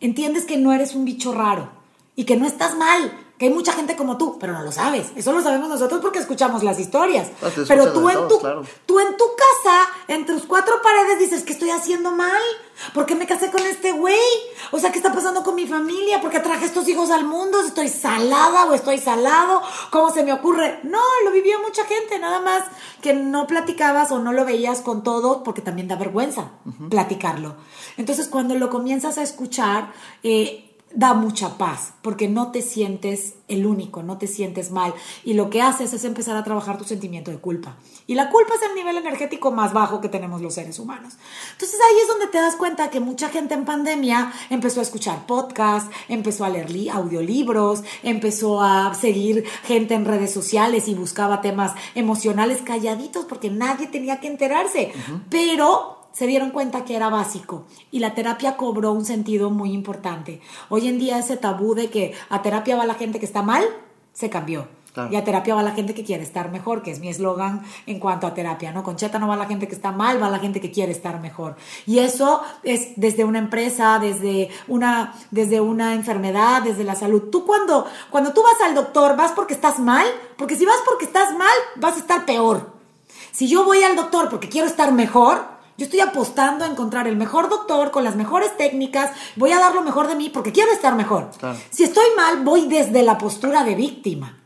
entiendes que no eres un bicho raro y que no estás mal, que hay mucha gente como tú, pero no lo sabes. Eso lo sabemos nosotros porque escuchamos las historias. Te Pero tú en, todos, tu, claro. tú en tu casa, en tus cuatro paredes, dices que estoy haciendo mal. ¿Por qué me casé con este güey? O sea, ¿qué está pasando con mi familia? ¿Por qué traje estos hijos al mundo? ¿Estoy salada o estoy salado? ¿Cómo se me ocurre? No, lo vivió mucha gente, nada más que no platicabas o no lo veías con todo porque también da vergüenza platicarlo. Entonces, cuando lo comienzas a escuchar, eh, da mucha paz, porque no te sientes el único, no te sientes mal. Y lo que haces es empezar a trabajar tu sentimiento de culpa. Y la culpa es el nivel energético más bajo que tenemos los seres humanos. Entonces ahí es donde te das cuenta que mucha gente en pandemia empezó a escuchar podcasts, empezó a leer li- audiolibros, empezó a seguir gente en redes sociales y buscaba temas emocionales calladitos porque nadie tenía que enterarse. Pero se dieron cuenta que era básico y la terapia cobró un sentido muy importante. Hoy en día ese tabú de que a terapia va la gente que está mal, se cambió. Claro. Y a terapia va la gente que quiere estar mejor, que es mi eslogan en cuanto a terapia, ¿no? Con Cheta no va la gente que está mal, va la gente que quiere estar mejor. Y eso es desde una empresa, desde una, desde una enfermedad, desde la salud. Tú cuando, cuando tú vas al doctor, ¿vas porque estás mal? Porque si vas porque estás mal, vas a estar peor. Si yo voy al doctor porque quiero estar mejor, yo estoy apostando a encontrar el mejor doctor con las mejores técnicas, voy a dar lo mejor de mí porque quiero estar mejor. Claro. Si estoy mal, voy desde la postura de víctima.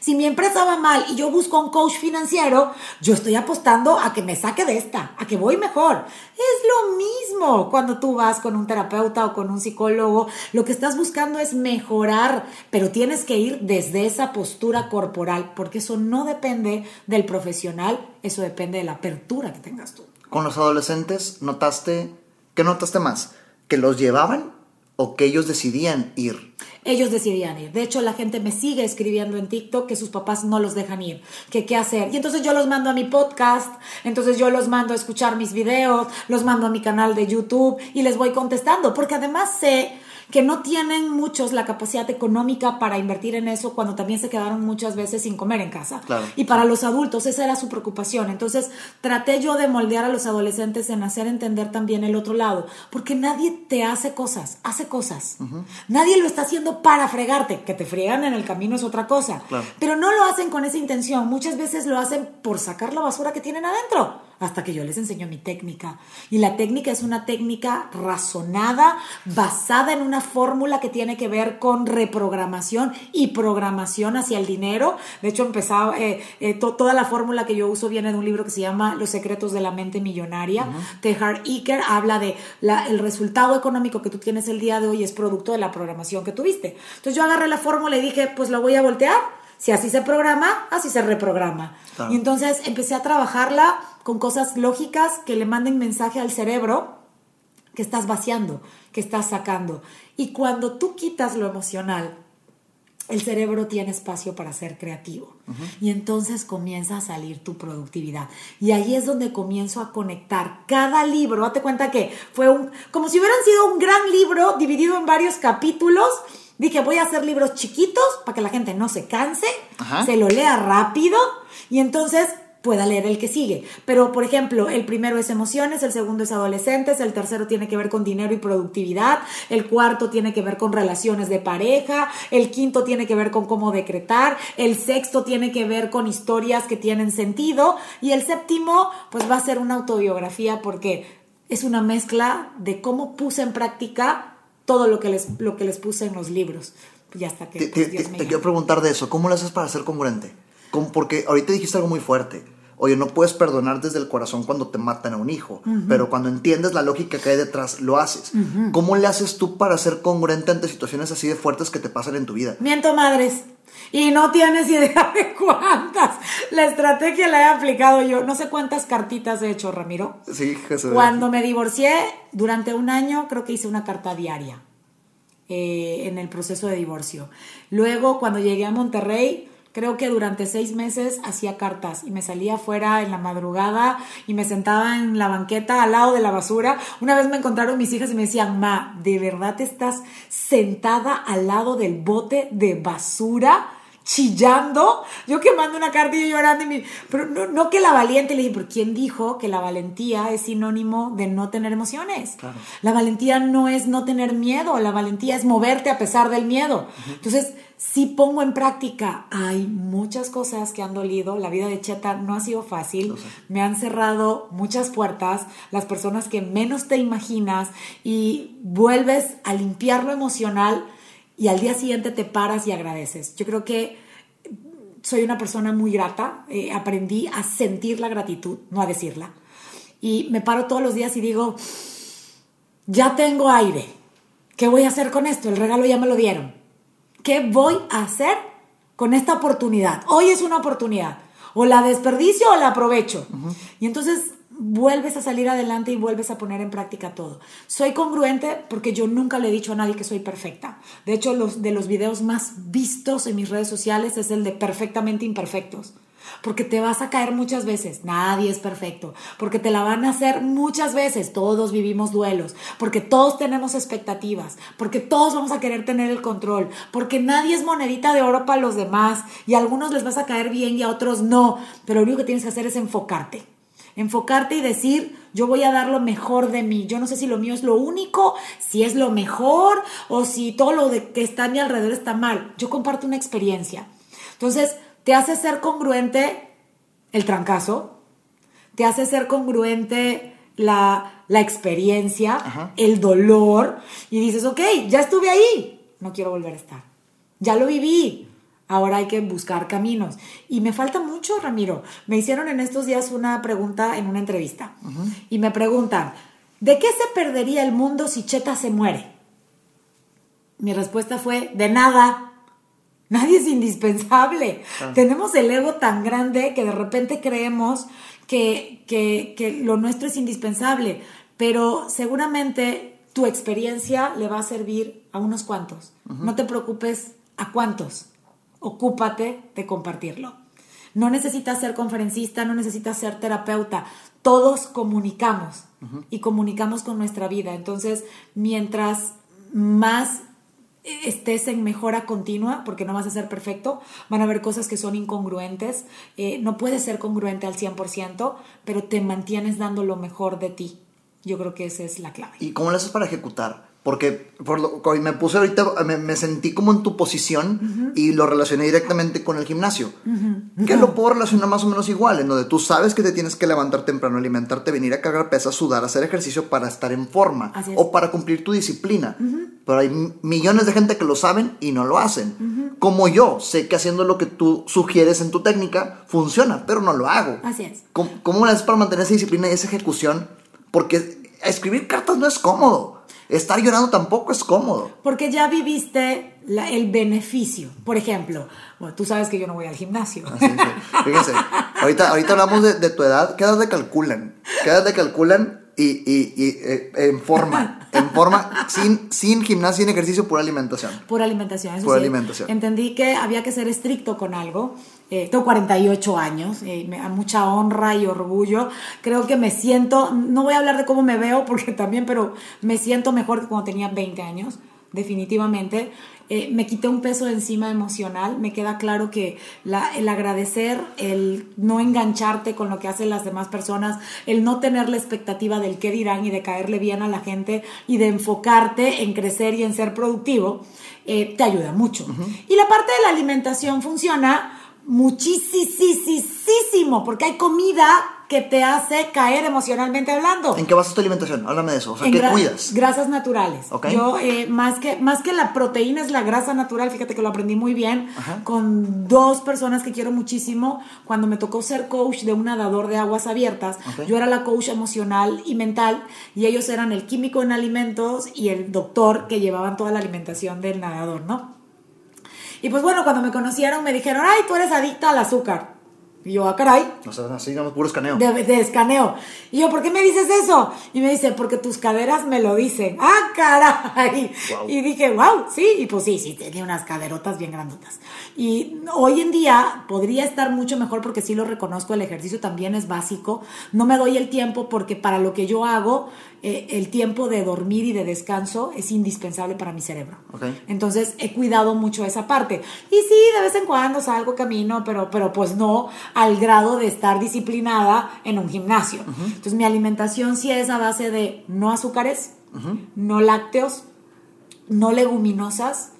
Si mi empresa va mal y yo busco un coach financiero, yo estoy apostando a que me saque de esta, a que voy mejor. Es lo mismo cuando tú vas con un terapeuta o con un psicólogo. Lo que estás buscando es mejorar, pero tienes que ir desde esa postura corporal, porque eso no depende del profesional, eso depende de la apertura que tengas tú. Con los adolescentes, ¿notaste, qué notaste más? ¿Que los llevaban o que ellos decidían ir? Ellos decidían ir. De hecho, la gente me sigue escribiendo en TikTok que sus papás no los dejan ir, que qué hacer. Y entonces yo los mando a mi podcast, entonces yo los mando a escuchar mis videos, los mando a mi canal de YouTube y les voy contestando, porque además sé que no tienen muchos la capacidad económica para invertir en eso cuando también se quedaron muchas veces sin comer en casa. Claro. Y para los adultos esa era su preocupación. Entonces traté yo de moldear a los adolescentes en hacer entender también el otro lado, porque nadie te hace cosas, hace cosas. Nadie lo está haciendo para fregarte, que te friegan en el camino es otra cosa. Claro. Pero no lo hacen con esa intención, muchas veces lo hacen por sacar la basura que tienen adentro, hasta que yo les enseño mi técnica. Y la técnica es una técnica razonada, basada en una fórmula que tiene que ver con reprogramación y programación hacia el dinero. De hecho, empezaba, eh, eh, to- toda la fórmula que yo uso viene de un libro que se llama Los secretos de la mente millonaria. de Hart Iker habla de la- el resultado económico que tú tienes el día de hoy es producto de la programación que tuviste. Entonces yo agarré la fórmula y dije, pues la voy a voltear. Si así se programa, así se reprograma. Claro. Y entonces empecé a trabajarla con cosas lógicas que le manden mensaje al cerebro que estás vaciando, que estás sacando. Y cuando tú quitas lo emocional, el cerebro tiene espacio para ser creativo. Y entonces comienza a salir tu productividad. Y ahí es donde comienzo a conectar cada libro. Date cuenta que fue un, como si hubieran sido un gran libro dividido en varios capítulos. Dije, voy a hacer libros chiquitos para que la gente no se canse, Ajá. se lo lea rápido y entonces pueda leer el que sigue. Pero, por ejemplo, el primero es emociones, el segundo es adolescentes, el tercero tiene que ver con dinero y productividad, el cuarto tiene que ver con relaciones de pareja, el quinto tiene que ver con cómo decretar, el sexto tiene que ver con historias que tienen sentido y el séptimo pues va a ser una autobiografía porque es una mezcla de cómo puse en práctica todo lo que les, lo que les puse en los libros. Ya hasta que Te, pues, te- Dios te- me te llame. quiero preguntar de eso. ¿Cómo lo haces para ser congruente? ¿Cómo- porque ahorita dijiste algo muy fuerte. Oye, no puedes perdonar desde el corazón cuando te matan a un hijo, pero cuando entiendes la lógica que hay detrás, lo haces. ¿Cómo le haces tú para ser congruente ante situaciones así de fuertes que te pasan en tu vida? Miento madres. Y no tienes idea de cuántas. La estrategia la he aplicado yo. No sé cuántas cartitas he hecho, Ramiro. Sí, Jesús. Cuando me divorcié, durante un año, creo que hice una carta diaria eh, en el proceso de divorcio. Luego, cuando llegué a Monterrey, creo que durante seis meses hacía cartas y me salía afuera en la madrugada y me sentaba en la banqueta al lado de la basura. Una vez me encontraron mis hijas y me decían, Ma, ¿de verdad estás sentada al lado del bote de basura? Chillando, yo quemando una carta y yo llorando, y mi- pero no, no que la valiente, le dije, ¿pero quién dijo que la valentía es sinónimo de no tener emociones? Claro. La valentía no es no tener miedo, la valentía es moverte a pesar del miedo. Entonces, si pongo en práctica, hay muchas cosas que han dolido, la vida de Cheta no ha sido fácil, me han cerrado muchas puertas, las personas que menos te imaginas y vuelves a limpiar lo emocional y al día siguiente te paras y agradeces. Yo creo que soy una persona muy grata, eh, aprendí a sentir la gratitud, no a decirla. Y me paro todos los días y digo, ya tengo aire, ¿qué voy a hacer con esto? El regalo ya me lo dieron. ¿Qué voy a hacer con esta oportunidad? Hoy es una oportunidad. O la desperdicio o la aprovecho. Y entonces vuelves a salir adelante y vuelves a poner en práctica todo. Soy congruente porque yo nunca le he dicho a nadie que soy perfecta. De hecho, los de los videos más vistos en mis redes sociales es el de perfectamente imperfectos. Porque te vas a caer muchas veces, nadie es perfecto, porque te la van a hacer muchas veces, todos vivimos duelos, porque todos tenemos expectativas, porque todos vamos a querer tener el control, porque nadie es monedita de oro para los demás y a algunos les vas a caer bien y a otros no, pero lo único que tienes que hacer es enfocarte. Enfocarte y decir, yo voy a dar lo mejor de mí. Yo no sé si lo mío es lo único, si es lo mejor o si todo lo de que está a mi alrededor está mal. Yo comparto una experiencia. Entonces, te hace ser congruente el trancazo, te hace ser congruente la, la experiencia, Ajá. el dolor, y dices, ok, ya estuve ahí, no quiero volver a estar. Ya lo viví, ahora hay que buscar caminos. Y me falta mucho, Ramiro. Me hicieron en estos días una pregunta en una entrevista, y me preguntan, ¿de qué se perdería el mundo si Cheta se muere? Mi respuesta fue, de nada. Nadie es indispensable. Tenemos el ego tan grande que de repente creemos que, que- que lo nuestro es indispensable, pero seguramente tu experiencia le va a servir a unos cuantos. No te preocupes a cuántos. Ocúpate de compartirlo. No necesitas ser conferencista, no necesitas ser terapeuta. Todos comunicamos y comunicamos con nuestra vida. Entonces, mientras más estés en mejora continua, porque no vas a ser perfecto, van a haber cosas que son incongruentes, eh, no puedes ser congruente al 100%, pero te mantienes dando lo mejor de ti. Yo creo que esa es la clave. ¿Y cómo lo haces para ejecutar? Porque por lo, me puse ahorita, me, me sentí como en tu posición y lo relacioné directamente con el gimnasio. Que lo puedo relacionar más o menos igual, en donde tú sabes que te tienes que levantar temprano, alimentarte, venir a cargar pesas, sudar, hacer ejercicio para estar en forma es. o para cumplir tu disciplina. Pero hay millones de gente que lo saben y no lo hacen. Como yo, sé que haciendo lo que tú sugieres en tu técnica funciona, pero no lo hago. Así es. ¿Cómo, cómo le haces para mantener esa disciplina y esa ejecución? Porque escribir cartas no es cómodo. Estar llorando tampoco es cómodo. Porque ya viviste la- el beneficio. Por ejemplo, bueno, tú sabes que yo no voy al gimnasio. Así que, fíjense, ahorita, ahorita hablamos de, de tu edad, ¿qué edad le calculan? ¿Qué edad le calculan? Y, y, y, eh, en forma, en forma, sin, sin gimnasio, sin ejercicio, pura alimentación. Por alimentación. eso Por sí. alimentación. Entendí que había que ser estricto con algo. Eh, tengo 48 años, eh, me da mucha honra y orgullo. Creo que me siento, no voy a hablar de cómo me veo, porque también, pero me siento mejor que cuando tenía 20 años, definitivamente. Eh, me quité un peso de encima emocional. Me queda claro que la- el agradecer, el no engancharte con lo que hacen las demás personas, el no tener la expectativa del qué dirán y de caerle bien a la gente y de enfocarte en crecer y en ser productivo, eh, te ayuda mucho. Y la parte de la alimentación funciona muchísimo porque hay comida que te hace caer emocionalmente hablando. ¿En qué basas tu alimentación? Háblame de eso. O sea, En ¿qué cuidas? Grasas naturales. Ok. Yo, eh, más, que, más que la proteína es la grasa natural, fíjate que lo aprendí muy bien Ajá. con dos personas que quiero muchísimo. Cuando me tocó ser coach de un nadador de aguas abiertas, Ok. yo era la coach emocional y mental y ellos eran el químico en alimentos y el doctor que llevaban toda la alimentación del nadador, ¿no? Y pues bueno, cuando me conocieron me dijeron, ay, tú eres adicta al azúcar. Y yo, ah, caray, O sea, así, digamos, puro escaneo. de, de escaneo. Y yo, ¿por qué me dices eso? Y me dice, porque tus caderas me lo dicen. ¡Ah, caray! Wow. Y dije, wow, sí. Y pues sí, sí, tenía unas caderotas bien grandotas. Y hoy en día podría estar mucho mejor porque sí lo reconozco, el ejercicio también es básico. No me doy el tiempo porque para lo que yo hago, eh, el tiempo de dormir y de descanso es indispensable para mi cerebro. Entonces he cuidado mucho esa parte. Y sí, de vez en cuando salgo camino, pero, pero pues no al grado de estar disciplinada en un gimnasio. Entonces mi alimentación sí es a base de no azúcares, no lácteos, no leguminosas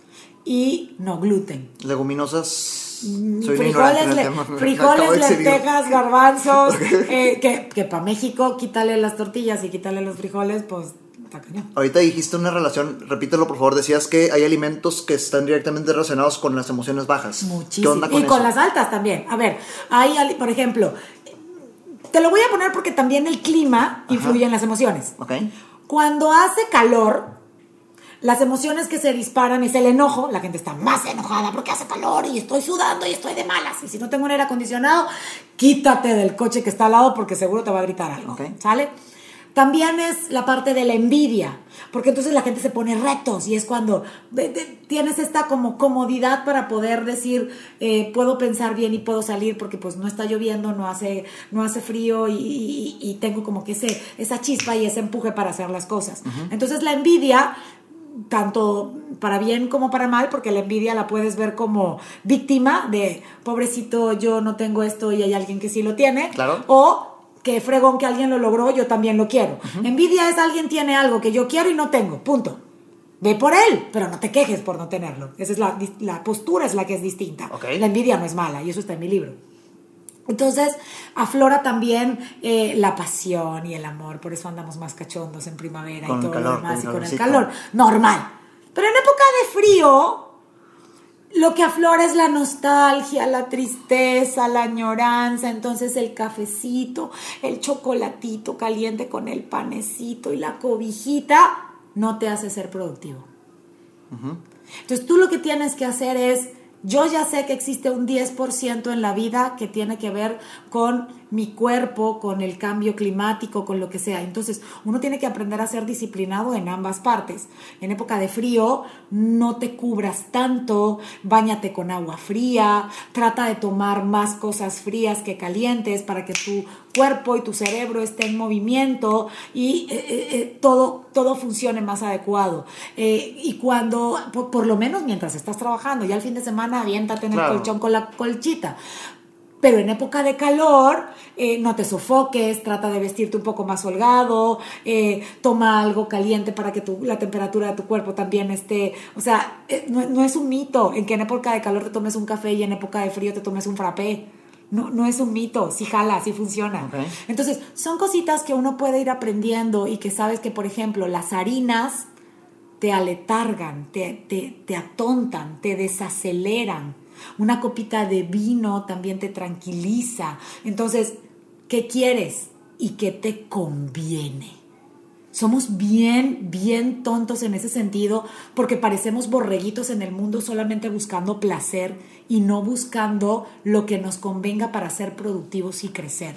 y no gluten. Leguminosas. Soy frijoles, le- frijoles, lentejas, garbanzos, eh, que, que para México quítale las tortillas y quítale los frijoles, pues está cañón. Ahorita dijiste una relación, repítelo por favor, decías que hay alimentos que están directamente relacionados con las emociones bajas. Muchísimo. ¿Qué onda con y con eso? las altas también. A ver, hay, por ejemplo, te lo voy a poner porque también el clima influye en las emociones. Ok. Cuando hace calor, las emociones que se disparan es el enojo. La gente está más enojada porque hace calor y estoy sudando y estoy de malas. Y si no tengo un aire acondicionado, quítate del coche que está al lado porque seguro te va a gritar algo. Ok. ¿Sale? También es la parte de la envidia, porque entonces la gente se pone retos y es cuando tienes esta como comodidad para poder decir, eh, puedo pensar bien y puedo salir porque pues no está lloviendo, no hace, no hace frío y, y- y tengo como que ese, esa chispa y ese empuje para hacer las cosas. Entonces la envidia tanto para bien como para mal, porque la envidia la puedes ver como víctima de pobrecito, yo no tengo esto y hay alguien que sí lo tiene. Claro. O que fregón que alguien lo logró, yo también lo quiero. Envidia es alguien tiene algo que yo quiero y no tengo, punto. Ve por él, pero no te quejes por no tenerlo. Esa es la, la postura es la que es distinta. La envidia no es mala y eso está en mi libro. Entonces aflora también eh, la pasión y el amor, por eso andamos más cachondos en primavera Con y todo calor, lo demás con y con el calor. Normal. Pero en época de frío, lo que aflora es la nostalgia, la tristeza, la añoranza, entonces el cafecito, el chocolatito caliente con el panecito y la cobijita no te hace ser productivo. Entonces tú lo que tienes que hacer es, yo ya sé que existe un 10% en la vida que tiene que ver con mi cuerpo, con el cambio climático, con lo que sea. Entonces uno tiene que aprender a ser disciplinado en ambas partes. En época de frío, no te cubras tanto, bañate con agua fría, trata de tomar más cosas frías que calientes para que tu cuerpo y tu cerebro esté en movimiento y eh, eh, eh, todo, todo funcione más adecuado. Eh, y cuando, por, por lo menos mientras estás trabajando, ya el fin de semana aviéntate en Claro. el colchón con la colchita. Pero en época de calor, eh, no te sofoques, trata de vestirte un poco más holgado, eh, toma algo caliente para que tu- la temperatura de tu cuerpo también esté. O sea, eh, no, no es un mito en que en época de calor te tomes un café y en época de frío te tomes un frappé. No, no es un mito, sí jala, sí funciona. Entonces, son cositas que uno puede ir aprendiendo y que sabes que, por ejemplo, las harinas te aletargan, te, te, te atontan, te desaceleran. Una copita de vino también te tranquiliza. Entonces, ¿qué quieres y qué te conviene? Somos bien, bien tontos en ese sentido porque parecemos borreguitos en el mundo solamente buscando placer y no buscando lo que nos convenga para ser productivos y crecer.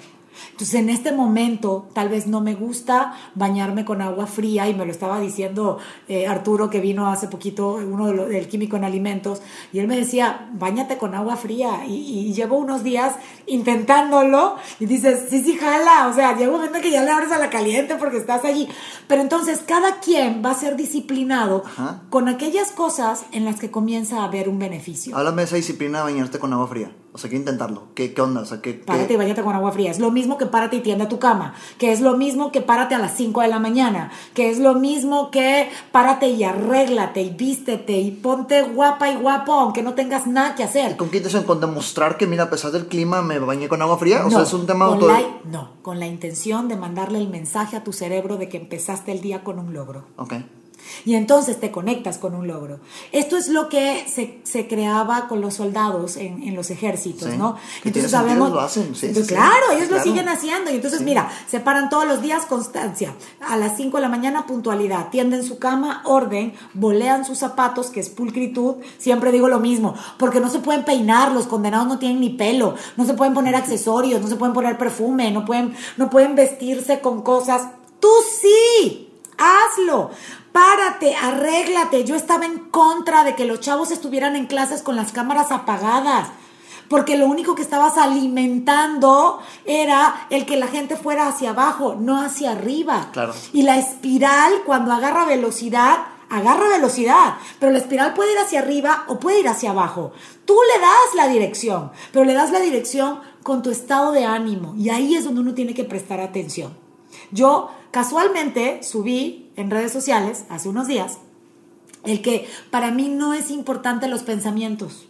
Entonces, en este momento, tal vez no me gusta bañarme con agua fría, y me lo estaba diciendo eh, Arturo, que vino hace poquito, uno del químico en alimentos, y él me decía, bañate con agua fría. Y, llevo unos días intentándolo, y dices, sí, sí, jala. O sea, llega un momento que ya le abres a la caliente porque estás allí. Pero entonces, cada quien va a ser disciplinado con aquellas cosas en las que comienza a haber un beneficio. Háblame de esa disciplina de bañarte con agua fría. O sea, hay que intentarlo. ¿Qué, qué onda? O sea, ¿qué, Párate y bañate con agua fría. Es lo mismo que párate y tiende tu cama. Que es lo mismo que párate a las 5 de la mañana. Que es lo mismo que párate y arréglate y vístete y ponte guapa y guapo aunque no tengas nada que hacer. ¿Con qué intención? ¿Con demostrar que, mira, a pesar del clima, me bañé con agua fría? O sea, es un tema auto... no, con la intención de mandarle el mensaje a tu cerebro de que empezaste el día con un logro. Ok. Y entonces te conectas con un logro. Esto es lo que se, se creaba con los soldados en, en los ejércitos, ¿no? Entonces sabemos... Lo hacen, claro, ellos lo siguen haciendo. Y entonces, mira, se paran todos los días constancia. A las 5 de la mañana, puntualidad. Tienden su cama, orden, bolean sus zapatos, que es pulcritud. Siempre digo lo mismo, porque no se pueden peinar, los condenados no tienen ni pelo, no se pueden poner accesorios, no se pueden poner perfume, no pueden, no pueden vestirse con cosas. Tú sí, hazlo párate, arréglate. Yo estaba en contra de que los chavos estuvieran en clases con las cámaras apagadas. Porque lo único que estabas alimentando era el que la gente fuera hacia abajo, no hacia arriba. Claro. Y la espiral, cuando agarra velocidad, agarra velocidad, pero la espiral puede ir hacia arriba o puede ir hacia abajo. Tú le das la dirección, pero le das la dirección con tu estado de ánimo y ahí es donde uno tiene que prestar atención. Yo casualmente subí en redes sociales hace unos días el que para mí no es importante los pensamientos.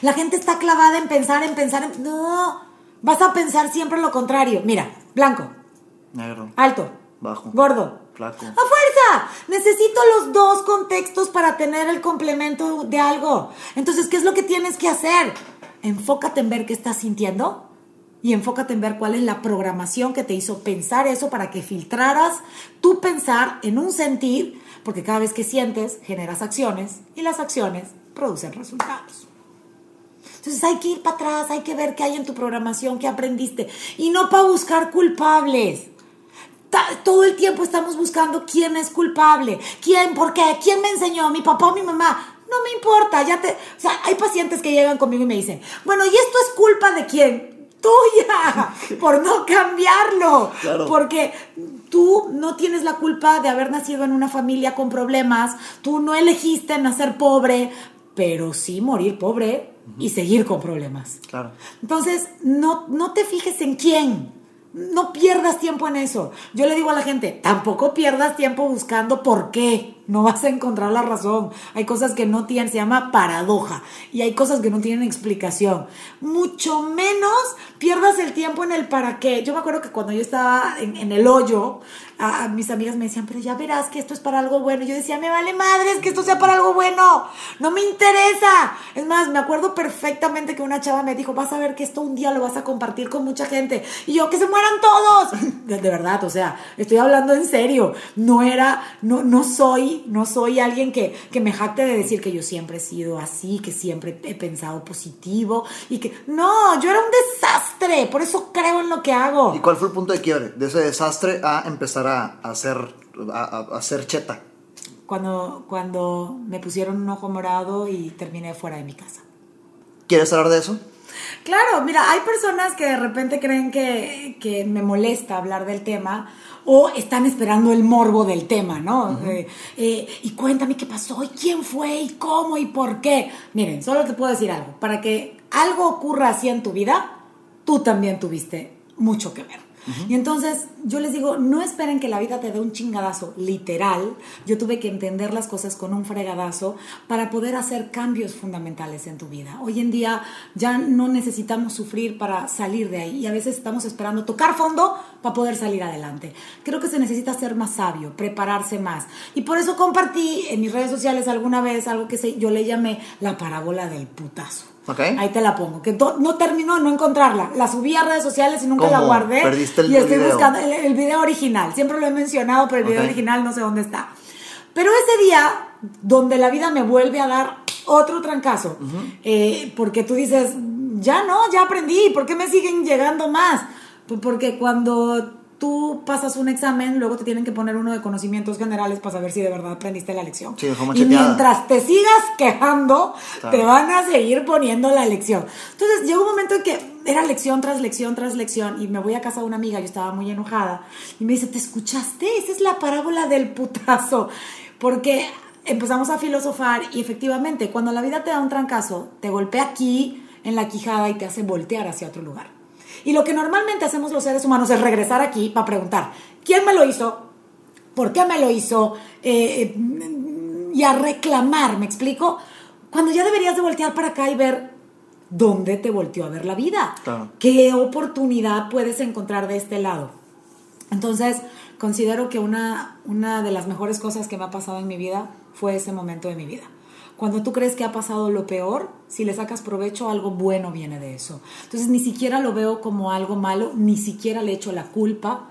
La gente está clavada en pensar, en pensar, en... No, vas a pensar siempre lo contrario. Mira, blanco. Negro. Alto. Bajo. Gordo. Flaco. ¡A fuerza! Necesito los dos contextos para tener el complemento de algo. Entonces, ¿qué es lo que tienes que hacer? Enfócate en ver qué estás sintiendo y enfócate en ver cuál es la programación que te hizo pensar eso para que filtraras tu pensar en un sentir, porque cada vez que sientes generas acciones y las acciones producen resultados. Entonces hay que ir para atrás, hay que ver qué hay en tu programación, qué aprendiste y no para buscar culpables. Todo el tiempo estamos buscando quién es culpable, quién, por qué, quién me enseñó, mi papá o mi mamá. No me importa, ya te... O sea, hay pacientes que llegan conmigo y me dicen, bueno, ¿y esto es culpa de quién? Tuya por no cambiarlo. Porque tú no tienes la culpa de haber nacido en una familia con problemas, tú no elegiste nacer pobre, pero sí morir pobre y seguir con problemas. Claro. Entonces, no, no te fijes en quién. No pierdas tiempo en eso. Yo le digo a la gente, tampoco pierdas tiempo buscando por qué no vas a encontrar la razón. Hay cosas que no tienen, se llama paradoja, y hay cosas que no tienen explicación. Mucho menos pierdas el tiempo en el para qué. Yo me acuerdo que cuando yo estaba en, el hoyo, mis amigas me decían, pero ya verás que esto es para algo bueno. yo decía, me vale madres que esto sea para algo bueno, no me interesa. Es más, me acuerdo perfectamente que una chava me dijo, vas a ver que esto un día lo vas a compartir con mucha gente. Y yo, que se mueran todos. De, de verdad, o sea, estoy hablando en serio. No era, no, no soy no soy alguien que, me jacte de decir que yo siempre he sido así, que siempre he pensado positivo y que... No, yo era un desastre, por eso creo en lo que hago. ¿Y cuál fue el punto de quiebre? De ese desastre a empezar a, hacer, a, hacer cheta. Cuando, cuando me pusieron un ojo morado y terminé fuera de mi casa. ¿Quieres hablar de eso? Claro, mira, hay personas que de repente creen que, que me molesta hablar del tema o están esperando el morbo del tema, ¿no? Eh, eh, y cuéntame qué pasó, y quién fue, y cómo, y por qué. Miren, solo te puedo decir algo. Para que algo ocurra así en tu vida, tú también tuviste mucho que ver. Y entonces yo les digo, no esperen que la vida te dé un chingadazo, literal. Yo tuve que entender las cosas con un fregadazo para poder hacer cambios fundamentales en tu vida. Hoy en día ya no necesitamos sufrir para salir de ahí y a veces estamos esperando tocar fondo para poder salir adelante. Creo que se necesita ser más sabio, prepararse más. Y por eso compartí en mis redes sociales alguna vez algo que yo le llamé la parábola del putazo. Ok. Ahí te la pongo. Que no terminó de no encontrarla. La subí a redes sociales y nunca la guardé. ¿Perdiste el y estoy video? buscando el, el video original. Siempre lo he mencionado, pero el video original no sé dónde está. Pero ese día, donde la vida me vuelve a dar otro trancazo, eh, porque tú dices, ya no, ya aprendí, ¿por qué me siguen llegando más? Pues porque cuando tú pasas un examen, luego te tienen que poner uno de conocimientos generales para saber si de verdad aprendiste la lección. Sí, y mientras te sigas quejando, Claro. te van a seguir poniendo la lección. Entonces llegó un momento en que era lección tras lección tras lección y me voy a casa de una amiga, yo estaba muy enojada y me dice, ¿te escuchaste? Esa es la parábola del putazo. Porque empezamos a filosofar y efectivamente cuando la vida te da un trancazo, te golpea aquí en la quijada y te hace voltear hacia otro lugar. Y lo que normalmente hacemos los seres humanos es regresar aquí para preguntar, ¿quién me lo hizo? ¿Por qué me lo hizo? Eh, eh, y a reclamar, ¿me explico? Cuando ya deberías de voltear para acá y ver dónde te volteó a ver la vida. Claro. ¿Qué oportunidad puedes encontrar de este lado? Entonces, considero que una, una de las mejores cosas que me ha pasado en mi vida fue ese momento de mi vida. Cuando tú crees que ha pasado lo peor, si le sacas provecho, algo bueno viene de eso. Entonces, ni siquiera lo veo como algo malo, ni siquiera le echo la culpa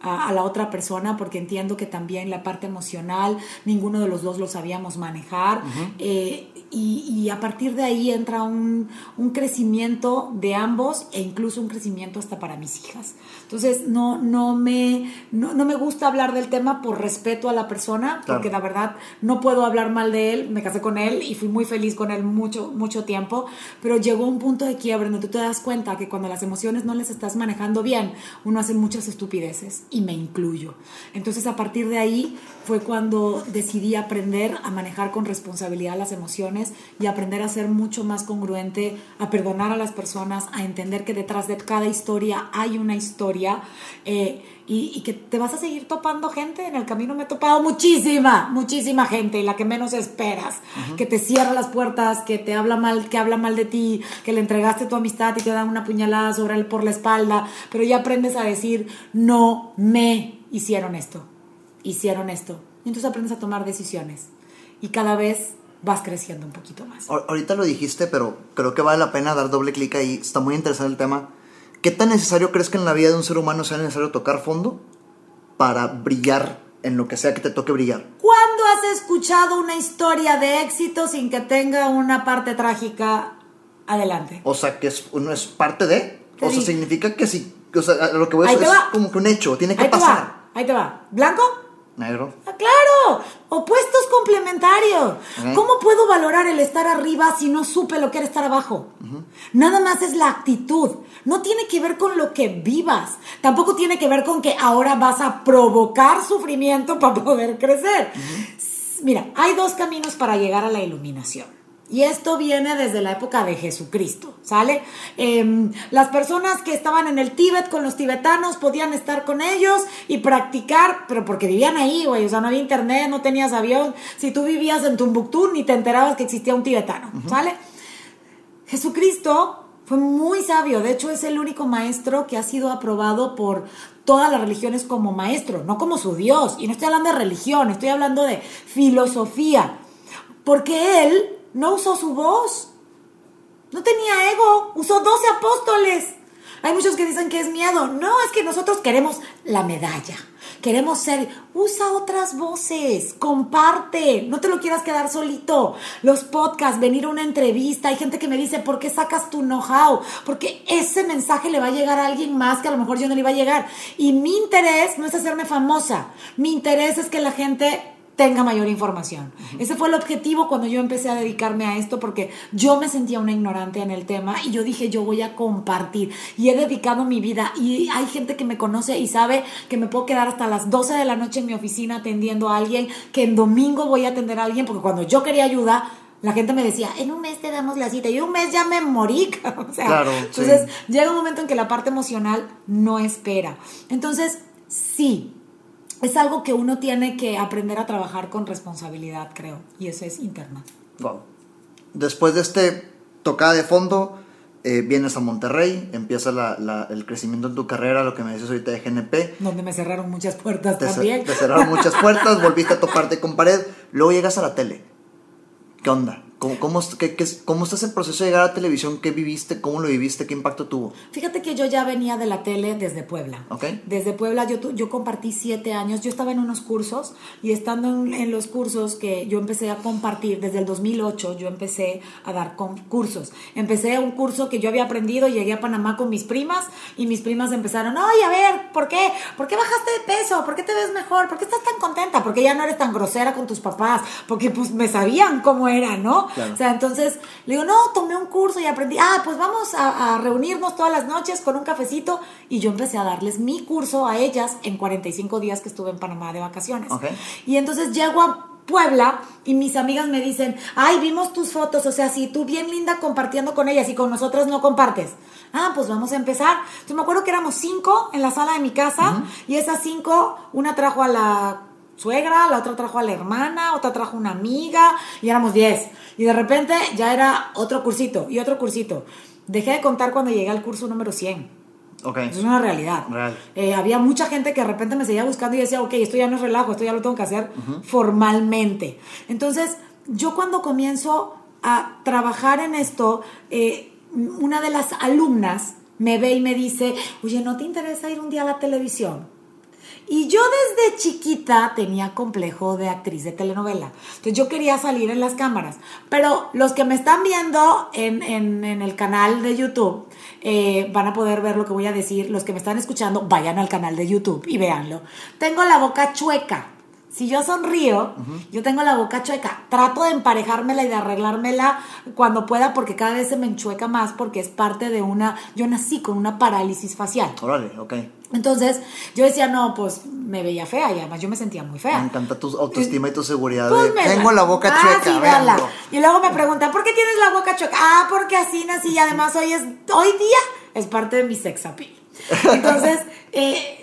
a, a la otra persona porque entiendo que también la parte emocional ninguno de los dos lo sabíamos manejar eh, y, y a partir de ahí entra un, un crecimiento de ambos e incluso un crecimiento hasta para mis hijas. Entonces no, no, me, no, no me gusta hablar del tema por respeto a la persona porque Claro. la verdad no puedo hablar mal de él, me casé con él y fui muy feliz con él mucho, mucho tiempo, pero llegó un punto de quiebre donde tú te das cuenta que cuando las emociones no les estás manejando bien, uno hace muchas estupideces y me incluyo. Entonces a partir de ahí fue cuando decidí aprender a manejar con responsabilidad las emociones y aprender a ser mucho más congruente, a perdonar a las personas, a entender que detrás de cada historia hay una historia eh, y, y que te vas a seguir topando gente. En el camino me he topado muchísima, muchísima gente y la que menos esperas, que te cierra las puertas, que te habla mal, que habla mal de ti, que le entregaste tu amistad y te dan una puñalada sobre él por la espalda, pero ya aprendes a decir, no me hicieron esto, hicieron esto. Y entonces aprendes a tomar decisiones y cada vez vas creciendo un poquito más. Ahor- Ahorita lo dijiste, pero creo que vale la pena dar doble clic ahí. Está muy interesante el tema. ¿Qué tan necesario crees que en la vida de un ser humano sea necesario tocar fondo para brillar en lo que sea que te toque brillar? ¿Cuándo has escuchado una historia de éxito sin que tenga una parte trágica adelante? O sea, que es, uno es parte de. Te O sea, significa que sí. O sea, lo que voy a decir te es va. como que un hecho, tiene que Ahí te pasar. va, ahí te va. ¿Blanco? Negro. Ah, claro, opuestos complementarios. ¿Cómo puedo valorar el estar arriba si no supe lo que era estar abajo? Nada más es la actitud. No tiene que ver con lo que vivas. Tampoco tiene que ver con que ahora vas a provocar sufrimiento para poder crecer. Mira, hay dos caminos para llegar a la iluminación. Y esto viene desde la época de Jesucristo, ¿sale? Em, las personas que estaban en el Tíbet con los tibetanos podían estar con ellos y practicar, pero porque vivían ahí, güey, o sea, no había internet, no tenías avión. Si tú vivías en Tumbuctú, ni te enterabas que existía un tibetano, ¿sale? Jesucristo fue muy sabio, de hecho es el único maestro que ha sido aprobado por todas las religiones como maestro, no como su Dios. Y no estoy hablando de religión, estoy hablando de filosofía, porque él no usó su voz, no tenía ego, usó 12 apóstoles. Hay muchos que dicen que es miedo. No, es que nosotros queremos la medalla. Queremos ser, usa otras voces, comparte, no te lo quieras quedar solito. Los podcasts, venir a una entrevista, hay gente que me dice, ¿por qué sacas tu know-how? Porque ese mensaje le va a llegar a alguien más que a lo mejor yo no le iba a llegar. Y mi interés no es hacerme famosa, mi interés es que la gente tenga mayor información. Ese fue el objetivo cuando yo empecé a dedicarme a esto porque yo me sentía una ignorante en el tema y yo dije yo voy a compartir y he dedicado mi vida y hay gente que me conoce y sabe que me puedo quedar hasta las 12 de la noche en mi oficina atendiendo a alguien, que en domingo voy a atender a alguien porque cuando yo quería ayuda la gente me decía, en un mes te damos la cita y un mes ya me morí. o sea, Claro, sí. entonces llega un momento en que la parte emocional no espera. Entonces, sí, es algo que uno tiene que aprender a trabajar con responsabilidad, creo, y eso es interna. Wow. Después de este tocada de fondo, eh, vienes a Monterrey, empieza la- la- el crecimiento en tu carrera, lo que me dices ahorita de GNP. Donde me cerraron muchas puertas Te, también. te cerraron muchas puertas, volviste a toparte con pared, luego llegas a la tele. ¿Qué onda? ¿Cómo, cómo, qué- qué- cómo estás en proceso de llegar a televisión? ¿Qué viviste? ¿Cómo lo viviste? ¿Qué impacto tuvo? Fíjate que yo ya venía de la tele desde Puebla. Ok. Desde Puebla yo, yo compartí siete años. Yo estaba en unos cursos y estando en, en los cursos que yo empecé a compartir, desde el 2008 yo empecé a dar cursos. Empecé un curso que yo había aprendido, llegué a Panamá con mis primas y mis primas empezaron, oye, a ver, ¿por qué? ¿Por qué bajaste de peso? ¿Por qué te ves mejor? ¿Por qué estás tan contenta? ¿Por qué ya no eres tan grosera con tus papás? Porque pues me sabían cómo era, ¿no? Claro. O sea, entonces le digo, no, tomé un curso y aprendí, ah, pues vamos a, a reunirnos todas las noches con un cafecito y yo empecé a darles mi curso a ellas en 45 días que estuve en Panamá de vacaciones. Y entonces llego a Puebla y mis amigas me dicen, ay, vimos tus fotos, o sea, si tú bien linda compartiendo con ellas y con nosotras no compartes. Ah, pues vamos a empezar. Entonces me acuerdo que éramos cinco en la sala de mi casa y esas cinco, una trajo a la suegra, la otra trajo a la hermana, otra trajo una amiga y éramos 10. Y de repente ya era otro cursito y otro cursito. Dejé de contar cuando llegué al curso número 100. Ok. Eso es una realidad. Real. Eh, había mucha gente que de repente me seguía buscando y decía, ok, esto ya no es relajo, esto ya lo tengo que hacer formalmente. Entonces, yo cuando comienzo a trabajar en esto, eh, una de las alumnas me ve y me dice, oye, ¿no te interesa ir un día a la televisión? Y yo desde chiquita tenía complejo de actriz de telenovela. Entonces yo quería salir en las cámaras. Pero los que me están viendo en, en- el canal de YouTube eh, van a poder ver lo que voy a decir. Los que me están escuchando, vayan al canal de YouTube y véanlo. Tengo la boca chueca. Si yo sonrío, yo tengo la boca chueca. Trato de emparejármela y de arreglármela cuando pueda porque cada vez se me enchueca más porque es parte de una... Yo nací con una parálisis facial. Órale, ok. Entonces yo decía, no, pues me veía fea y además yo me sentía muy Me fea. encanta tu autoestima y tu seguridad. Pues de, me Tengo la boca ah, chueca, sí. Y luego me preguntan, ¿por qué tienes la boca chueca? Ah, porque así nací y además hoy, es, hoy día es parte de mi sex appeal. Entonces, eh,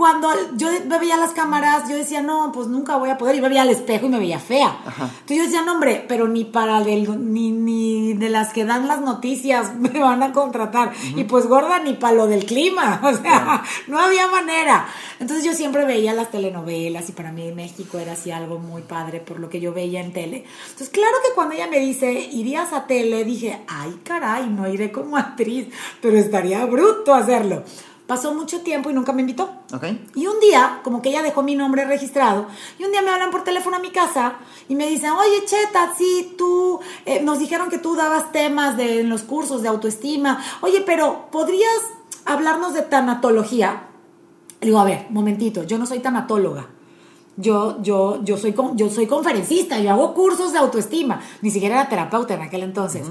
cuando yo veía las cámaras, yo decía, no, pues nunca voy a poder. Y me veía al espejo y me veía fea. Entonces yo decía, no, hombre, pero ni para del- ni, ni de las que dan las noticias me van a contratar. Y pues gorda, ni para lo del clima. O sea, no había manera. Entonces yo siempre veía las telenovelas y para mí México era así algo muy padre por lo que yo veía en tele. Entonces, claro que cuando ella me dice, irías a tele, dije, ay, caray, no iré como actriz, pero estaría bruto hacerlo. Pasó mucho tiempo y nunca me invitó. Ok. Y un día, como que ella dejó mi nombre registrado, y un día me hablan por teléfono a mi casa y me dicen, oye, Cheta, sí, tú, eh, nos dijeron que tú dabas temas de, en los cursos de autoestima. Oye, pero ¿podrías hablarnos de tanatología? Le digo, a ver, momentito, yo no soy tanatóloga. Yo, yo, yo, soy, con- yo soy conferencista, yo hago cursos de autoestima. Ni siquiera era terapeuta en aquel entonces.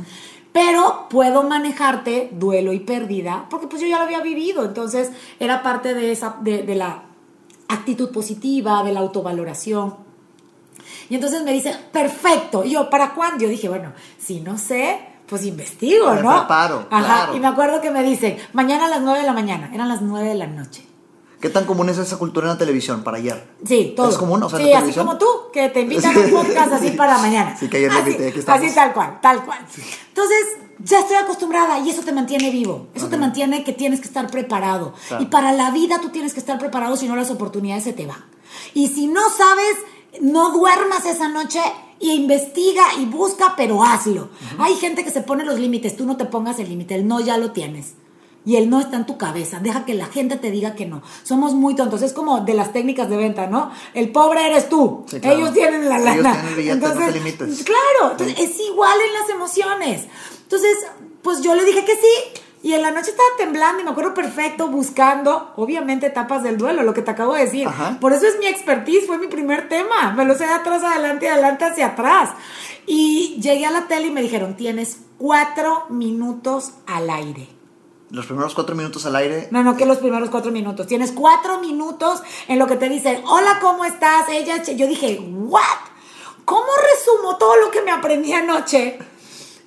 Pero puedo manejarte duelo y pérdida, porque pues yo ya lo había vivido. Entonces era parte de, esa, de, de la actitud positiva, de la autovaloración. Y entonces me dice, perfecto. Y yo, ¿para cuándo? Yo dije, bueno, si no sé, pues investigo, Me ¿no? preparo, Ajá. claro. Y me acuerdo que me dicen, mañana a las 9 de la mañana. Eran las 9 de la noche. ¿Qué tan común es esa cultura en la televisión para ayer? Sí, todo. ¿Es común? O sea, sí, así televisión. como tú, que te invitan a un podcast así para mañana. Sí, que ayer así, invité, aquí estamos. Así tal cual, tal cual. Entonces, ya estoy acostumbrada y eso te mantiene vivo. Eso te mantiene que tienes que estar preparado. Claro. Y para la vida tú tienes que estar preparado, si no las oportunidades se te van. Y si no sabes, no duermas esa noche y investiga y busca, pero hazlo. Hay gente que se pone los límites, tú no te pongas el límite, el no ya lo tienes. Y el no está en tu cabeza. Deja que la gente te diga que no. Somos muy tontos. Es como de las técnicas de venta, ¿no? El pobre eres tú. Sí, claro. Ellos tienen la Ellos lana. tienen no te limites. Claro. Entonces, es igual en las emociones. Entonces, pues yo le dije que sí. Y en la noche estaba temblando y me acuerdo perfecto buscando, obviamente, etapas del duelo, lo que te acabo de decir. Ajá. Por eso es mi expertise, fue mi primer tema. Me lo sé de atrás adelante, de adelante hacia atrás. Y llegué a la tele y me dijeron, tienes cuatro minutos al aire. Los primeros cuatro minutos al aire. No, no, que los primeros cuatro minutos. Tienes cuatro minutos en lo que te dicen, hola, ¿cómo estás? Ella, yo dije, ¿what? ¿Cómo resumo todo lo que me aprendí anoche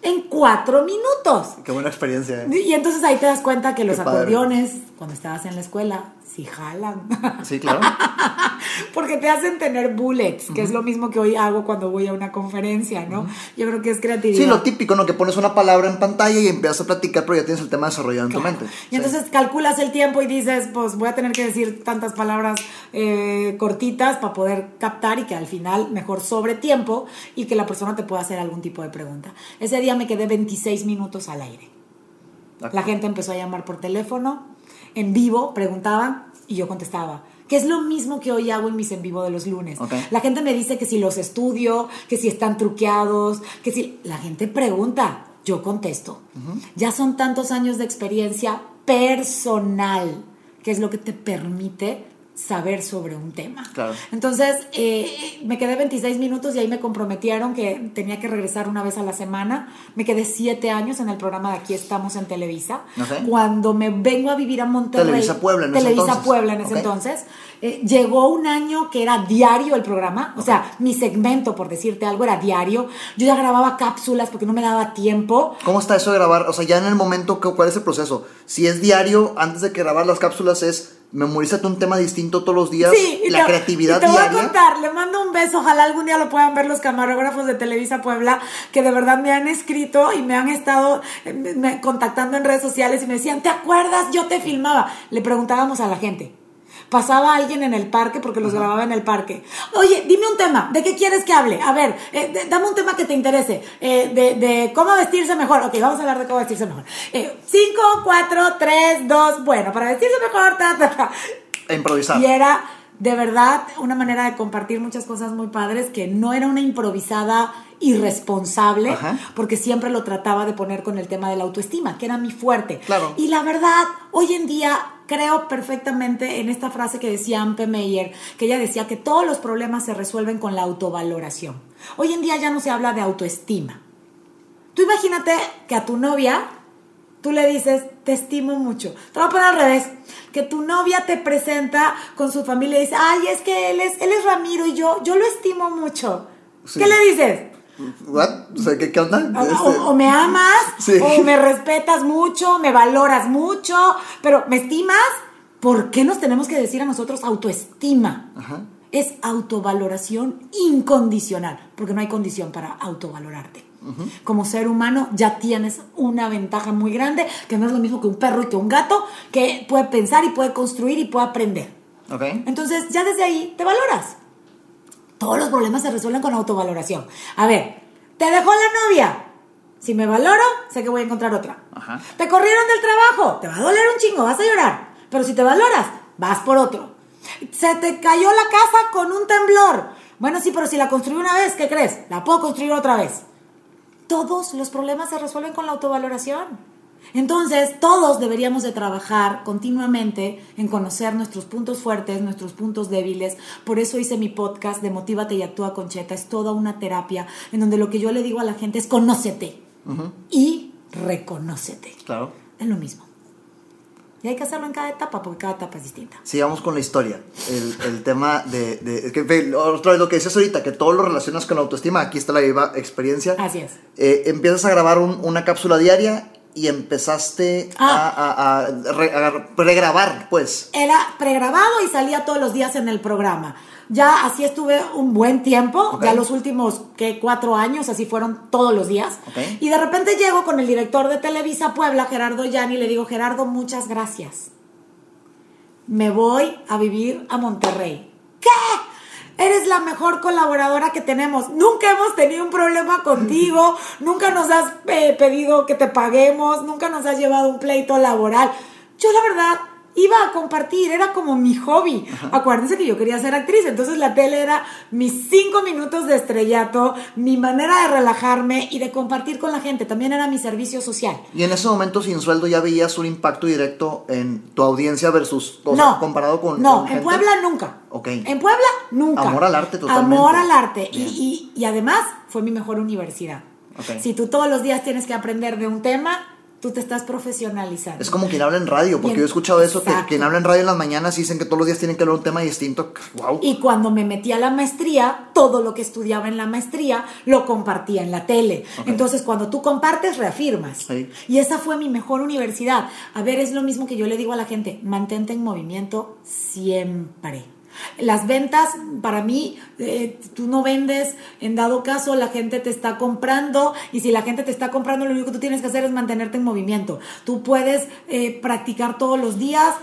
en cuatro minutos? Qué buena experiencia. ¿eh? Y entonces ahí te das cuenta que los padre. acordeones, cuando estabas en la escuela, sí jalan. Sí, claro. Porque te hacen tener bullets, que es lo mismo que hoy hago cuando voy a una conferencia, ¿no? Yo creo que es creatividad. Sí, lo típico, ¿no? Que pones una palabra en pantalla y empiezas a platicar, pero ya tienes el tema desarrollado en tu mente. Y entonces calculas el tiempo y dices, pues voy a tener que decir tantas palabras eh, cortitas para poder captar y que al final mejor sobre tiempo y que la persona te pueda hacer algún tipo de pregunta. Ese día me quedé 26 minutos al aire. La gente empezó a llamar por teléfono, en vivo, preguntaban y yo contestaba. Que es lo mismo que hoy hago en mis en vivo de los lunes. La gente me dice que si los estudio, que si están truqueados, que si... La gente pregunta, yo contesto. Ya son tantos años de experiencia personal, que es lo que te permite saber sobre un tema. Claro. Entonces, eh, me quedé 26 minutos y ahí me comprometieron que tenía que regresar una vez a la semana. Me quedé siete años en el programa de Aquí estamos en Televisa. Ok. Cuando me vengo a vivir a Monterrey. Televisa Puebla en ese Televisa entonces. Puebla en ese entonces. eh, llegó un año que era diario el programa, o sea, mi segmento, por decirte algo, era diario. Yo ya grababa cápsulas porque no me daba tiempo. ¿Cómo está eso de grabar? O sea, ya en el momento, ¿qué- ¿cuál es el proceso? Si es diario, antes de que grabar las cápsulas, es memorízate un tema distinto todos los días. Sí, y la te, creatividad y te voy diaria. a contar, le mando un beso, ojalá algún día lo puedan ver los camarógrafos de Televisa Puebla, que de verdad me han escrito y me han estado eh, me- me- contactando en redes sociales y me decían, ¿te acuerdas? Yo te filmaba. Le preguntábamos a la gente. Pasaba alguien en el parque, porque los grababa en el parque. Oye, dime un tema, ¿de qué quieres que hable? A ver, eh, de- dame un tema que te interese. Eh, de, de cómo vestirse mejor. Ok, vamos a hablar de cómo vestirse mejor. Eh, cinco, cuatro, tres, dos, bueno, para vestirse mejor, ta, ta, ta. E improvisar. Y era de verdad una manera de compartir muchas cosas muy padres que no era una improvisada irresponsable, Ajá. porque siempre lo trataba de poner con el tema de la autoestima, que era mi fuerte. Claro. Y la verdad, hoy en día creo perfectamente en esta frase que decía Ampe Meyer, que ella decía que todos los problemas se resuelven con la autovaloración. Hoy en día ya no se habla de autoestima. Tú imagínate que a tu novia tú le dices, te estimo mucho. Te voy a poner al revés. Que tu novia te presenta con su familia y dice, ay, es que él es, él es Ramiro y yo, yo lo estimo mucho. Sí. ¿Qué le dices? ¿What? O sea, ¿qué, qué onda? O, Este, o- o me amas, Sí. o me respetas mucho, me valoras mucho, pero ¿me estimas? ¿Por qué nos tenemos que decir a nosotros autoestima? Ajá. Es autovaloración incondicional, porque no hay condición para autovalorarte. Como ser humano ya tienes una ventaja muy grande, que no es lo mismo que un perro y que un gato, que puede pensar y puede construir y puede aprender. Ok. Entonces, ya desde ahí te valoras. Todos los problemas se resuelven con autovaloración. A ver, te dejó la novia. Si me valoro, sé que voy a encontrar otra. Ajá. Te corrieron del trabajo. Te va a doler un chingo, vas a llorar. Pero si te valoras, vas por otro. Se te cayó la casa con un temblor. Bueno, sí, pero si la construí una vez, ¿qué crees? La puedo construir otra vez. Todos los problemas se resuelven con la autovaloración. Entonces, todos deberíamos de trabajar continuamente en conocer nuestros puntos fuertes, nuestros puntos débiles. Por eso hice mi podcast de Motívate y Actúa con Cheta. Es toda una terapia en donde lo que yo le digo a la gente es conócete y reconócete. Claro. Es lo mismo. Y hay que hacerlo en cada etapa porque cada etapa es distinta. Sigamos con la historia. El, el tema de, de- que, Otra vez lo que decías ahorita, que todo lo relacionas con la autoestima. Aquí está la viva experiencia. Así es. Eh, empiezas a grabar un- una cápsula diaria y empezaste Ah. a, a- a re- a regrabar, pues. Era pregrabado y salía todos los días en el programa. Ya así estuve un buen tiempo, ya los últimos ¿qué? cuatro años, así fueron todos los días. Y de repente llego con el director de Televisa Puebla, Gerardo Yani, y le digo, Gerardo, muchas gracias. Me voy a vivir a Monterrey. ¿Qué? Eres la mejor colaboradora que tenemos. Nunca hemos tenido un problema contigo. nunca nos has eh, pedido que te paguemos. Nunca nos has llevado un pleito laboral. Yo la verdad iba a compartir. Era como mi hobby. Acuérdense que yo quería ser actriz. Entonces la tele era mis cinco minutos de estrellato. Mi manera de relajarme y de compartir con la gente. También era mi servicio social. Y en ese momento, sin sueldo, ya veías un impacto directo en tu audiencia versus, o no. sea, comparado con. No, con en. Puebla nunca. Ok. En Puebla nunca. Amor al arte totalmente. Amor al arte. Y, y- y además fue mi mejor universidad. Ok. Si tú todos los días tienes que aprender de un tema, tú te estás profesionalizando. Es como quien habla en radio, porque yo he escuchado eso, que quien habla en radio en las mañanas dicen que todos los días tienen que hablar un tema distinto. ¡Wow! Y cuando me metí a la maestría, todo lo que estudiaba en la maestría lo compartía en la tele. Entonces, cuando tú compartes, reafirmas. Sí. Y esa fue mi mejor universidad. A ver, es lo mismo que yo le digo a la gente, mantente en movimiento siempre. Las ventas, para mí, eh, tú no vendes, en dado caso la gente te está comprando y si la gente te está comprando, lo único que tú tienes que hacer es mantenerte en movimiento. Tú puedes eh, practicar todos los días,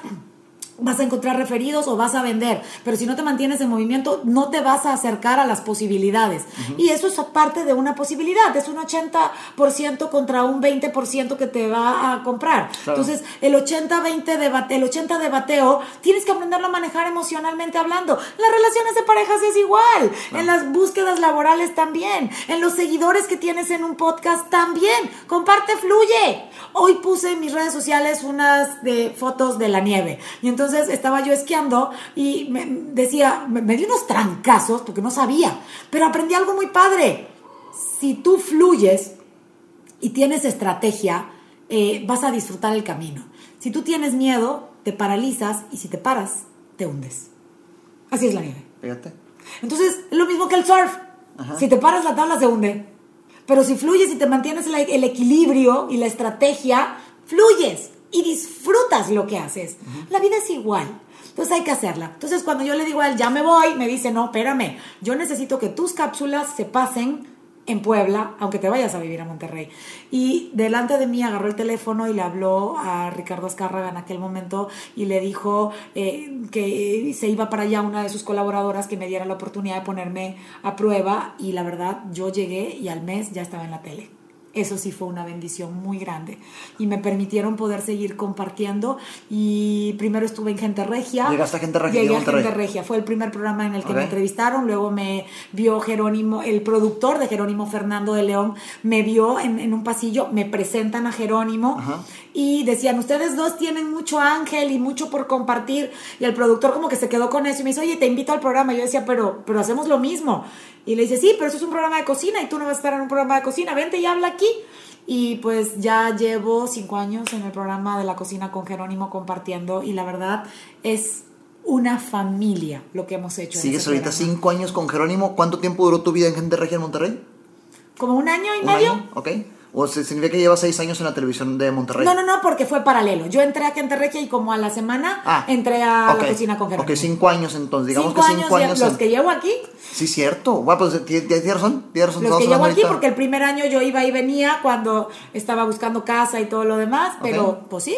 vas a encontrar referidos o vas a vender, pero si no te mantienes en movimiento, no te vas a acercar a las posibilidades. Y eso es parte de una posibilidad, es un 80% contra un 20% que te va a comprar. Claro. Entonces, el 80-20 de bate- el 80 de bateo, tienes que aprenderlo a manejar emocionalmente hablando. Las relaciones de parejas es igual, en las búsquedas laborales también, en los seguidores que tienes en un podcast también. Comparte, fluye. Hoy puse en mis redes sociales unas de fotos de la nieve y entonces estaba yo esquiando y me decía, me, me di unos trancazos porque no sabía, pero aprendí algo muy padre. Si tú fluyes, y tienes estrategia, eh, vas a disfrutar el camino. Si tú tienes miedo, te paralizas y si te paras, te hundes. Así es la nieve. Fíjate. Entonces, es lo mismo que el surf. Si te paras, la tabla se hunde. Pero si fluyes y te mantienes la- el equilibrio y la estrategia, fluyes y disfrutas lo que haces. La vida es igual. Entonces hay que hacerla. Entonces cuando yo le digo a él, ya me voy, me dice, no, espérame, yo necesito que tus cápsulas se pasen en Puebla, aunque te vayas a vivir a Monterrey. Y delante de mí agarró el teléfono y le habló a Ricardo Azcárraga en aquel momento y le dijo eh, que se iba para allá una de sus colaboradoras que me diera la oportunidad de ponerme a prueba y la verdad yo llegué y al mes ya estaba en la tele. Eso sí fue una bendición muy grande. Y me permitieron poder seguir compartiendo. Y primero estuve en Gente Regia. Llegaste a Gente Regia, Llegué a. Gente Regia. Fue el primer programa en el que me entrevistaron. Luego me vio Jerónimo, el productor de Jerónimo Fernando de León, me vio en, en un pasillo, me presentan a Jerónimo Ajá. y decían, ustedes dos tienen mucho ángel y mucho por compartir. Y el productor como que se quedó con eso y me dice, oye, te invito al programa. Y yo decía, pero, pero hacemos lo mismo. Y le dice, sí, pero eso es un programa de cocina y tú no vas a estar en un programa de cocina, vente y habla aquí. Y pues ya llevo cinco años en el programa de la cocina con Jerónimo compartiendo y la verdad es una familia lo que hemos hecho. Sigues ahorita programa. cinco años con Jerónimo. ¿Cuánto tiempo duró tu vida en Gente Regia en Monterrey? Como un año y ¿Un medio. año? ¿Ok? O significa que llevas seis años en la televisión de Monterrey. No, no, no, porque fue paralelo. Yo entré a Gente Regia y como a la semana Ah, entré a ok. la cocina con Jerónimo. Ok, cinco años entonces. Digamos cinco que cinco años, años. los en- que llevo aquí, Sí, cierto. Guau, pues ti- ti- tienes razón. Tienes razón. los que llevo aquí, porque el primer año yo iba y venía cuando estaba buscando casa y todo lo demás, pero Ok. pues sí,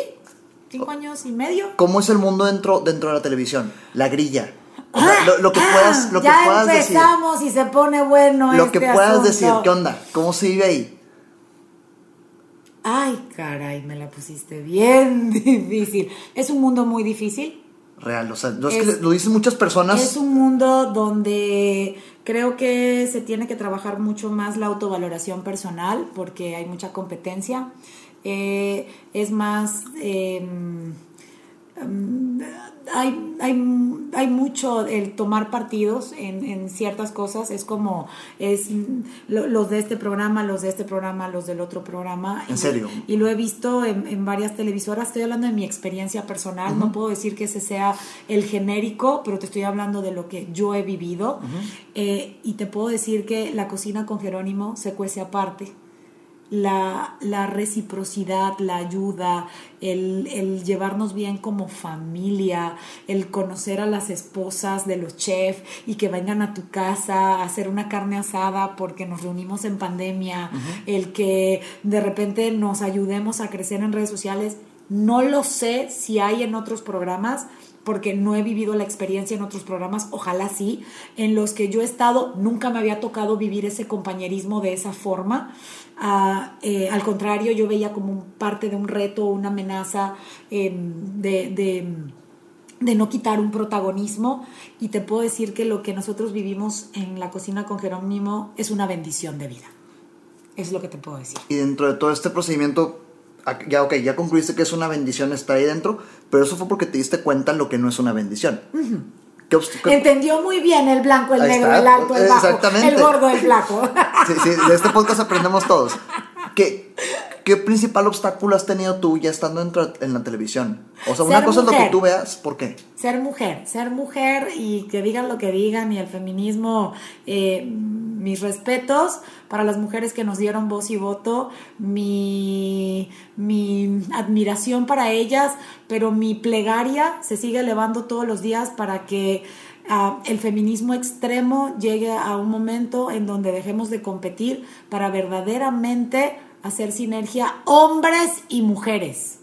cinco años y medio. ¿Cómo es el mundo dentro, dentro de la televisión? La grilla. O sea, lo, lo que Ah, puedas, lo que ya puedas decir. empezamos y se pone bueno Lo este que puedas asunto. decir. ¿Qué onda? ¿Cómo se vive ahí? Ay, caray, me la pusiste bien difícil. Es un mundo muy difícil. Real. O sea, no es, Es- que lo dicen muchas personas. Es un mundo donde creo que se tiene que trabajar mucho más la autovaloración personal porque hay mucha competencia. Eh, es más, eh, mm, hay, hay, hay mucho el tomar partidos en, en ciertas cosas. Es como es lo- los de este programa, los de este programa, los del otro programa. ¿En Y- serio? y lo he visto en, en varias televisoras. Estoy hablando de mi experiencia personal. No puedo decir que ese sea el genérico, pero te estoy hablando de lo que yo he vivido. Eh, y te puedo decir que la cocina con Jerónimo se cuece aparte. La, la reciprocidad, la ayuda, el, el llevarnos bien como familia, el conocer a las esposas de los chefs y que vengan a tu casa a hacer una carne asada porque nos reunimos en pandemia, el que de repente nos ayudemos a crecer en redes sociales. No lo sé si hay en otros programas, porque no he vivido la experiencia en otros programas, ojalá sí, en los que yo he estado, nunca me había tocado vivir ese compañerismo de esa forma. Eh, al contrario, yo veía como parte de un reto, una amenaza eh, de, de de no quitar un protagonismo y te puedo decir que lo que nosotros vivimos en la cocina con Jerónimo es una bendición de vida. Es lo que te puedo decir. Y dentro de todo este procedimiento, ah, ya, ok, ya concluiste que es una bendición estar ahí dentro, pero eso fue porque te diste cuenta lo que no es una bendición. ¿Qué obst- qué- Entendió muy bien el blanco, el negro, el alto, el bajo, Exactamente. el gordo, el flaco. Sí, sí, de este podcast aprendemos todos. ¿Qué, ¿Qué principal obstáculo has tenido tú ya estando en, la televisión? O sea, una cosa es lo que tú veas, ¿por qué? Ser mujer, ser mujer y que digan lo que digan y el feminismo, eh, mis respetos para las mujeres que nos dieron voz y voto, mi, mi admiración para ellas, pero mi plegaria se sigue elevando todos los días para que ah, el feminismo extremo llegue a un momento en donde dejemos de competir para verdaderamente hacer sinergia hombres y mujeres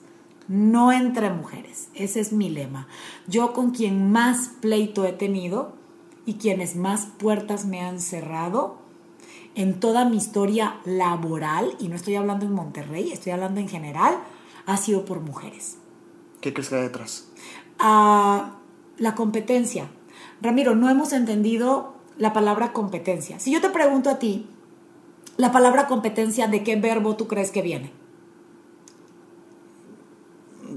no entre mujeres. Ese es mi lema. Yo con quien más pleito he tenido y quienes más puertas me han cerrado en toda mi historia laboral, y no estoy hablando en Monterrey, estoy hablando en general, ha sido por mujeres. ¿Qué crees que hay detrás? Ah, la competencia. Ramiro, no hemos entendido la palabra competencia. Si yo te pregunto a ti, la palabra competencia, ¿de qué verbo tú crees que viene?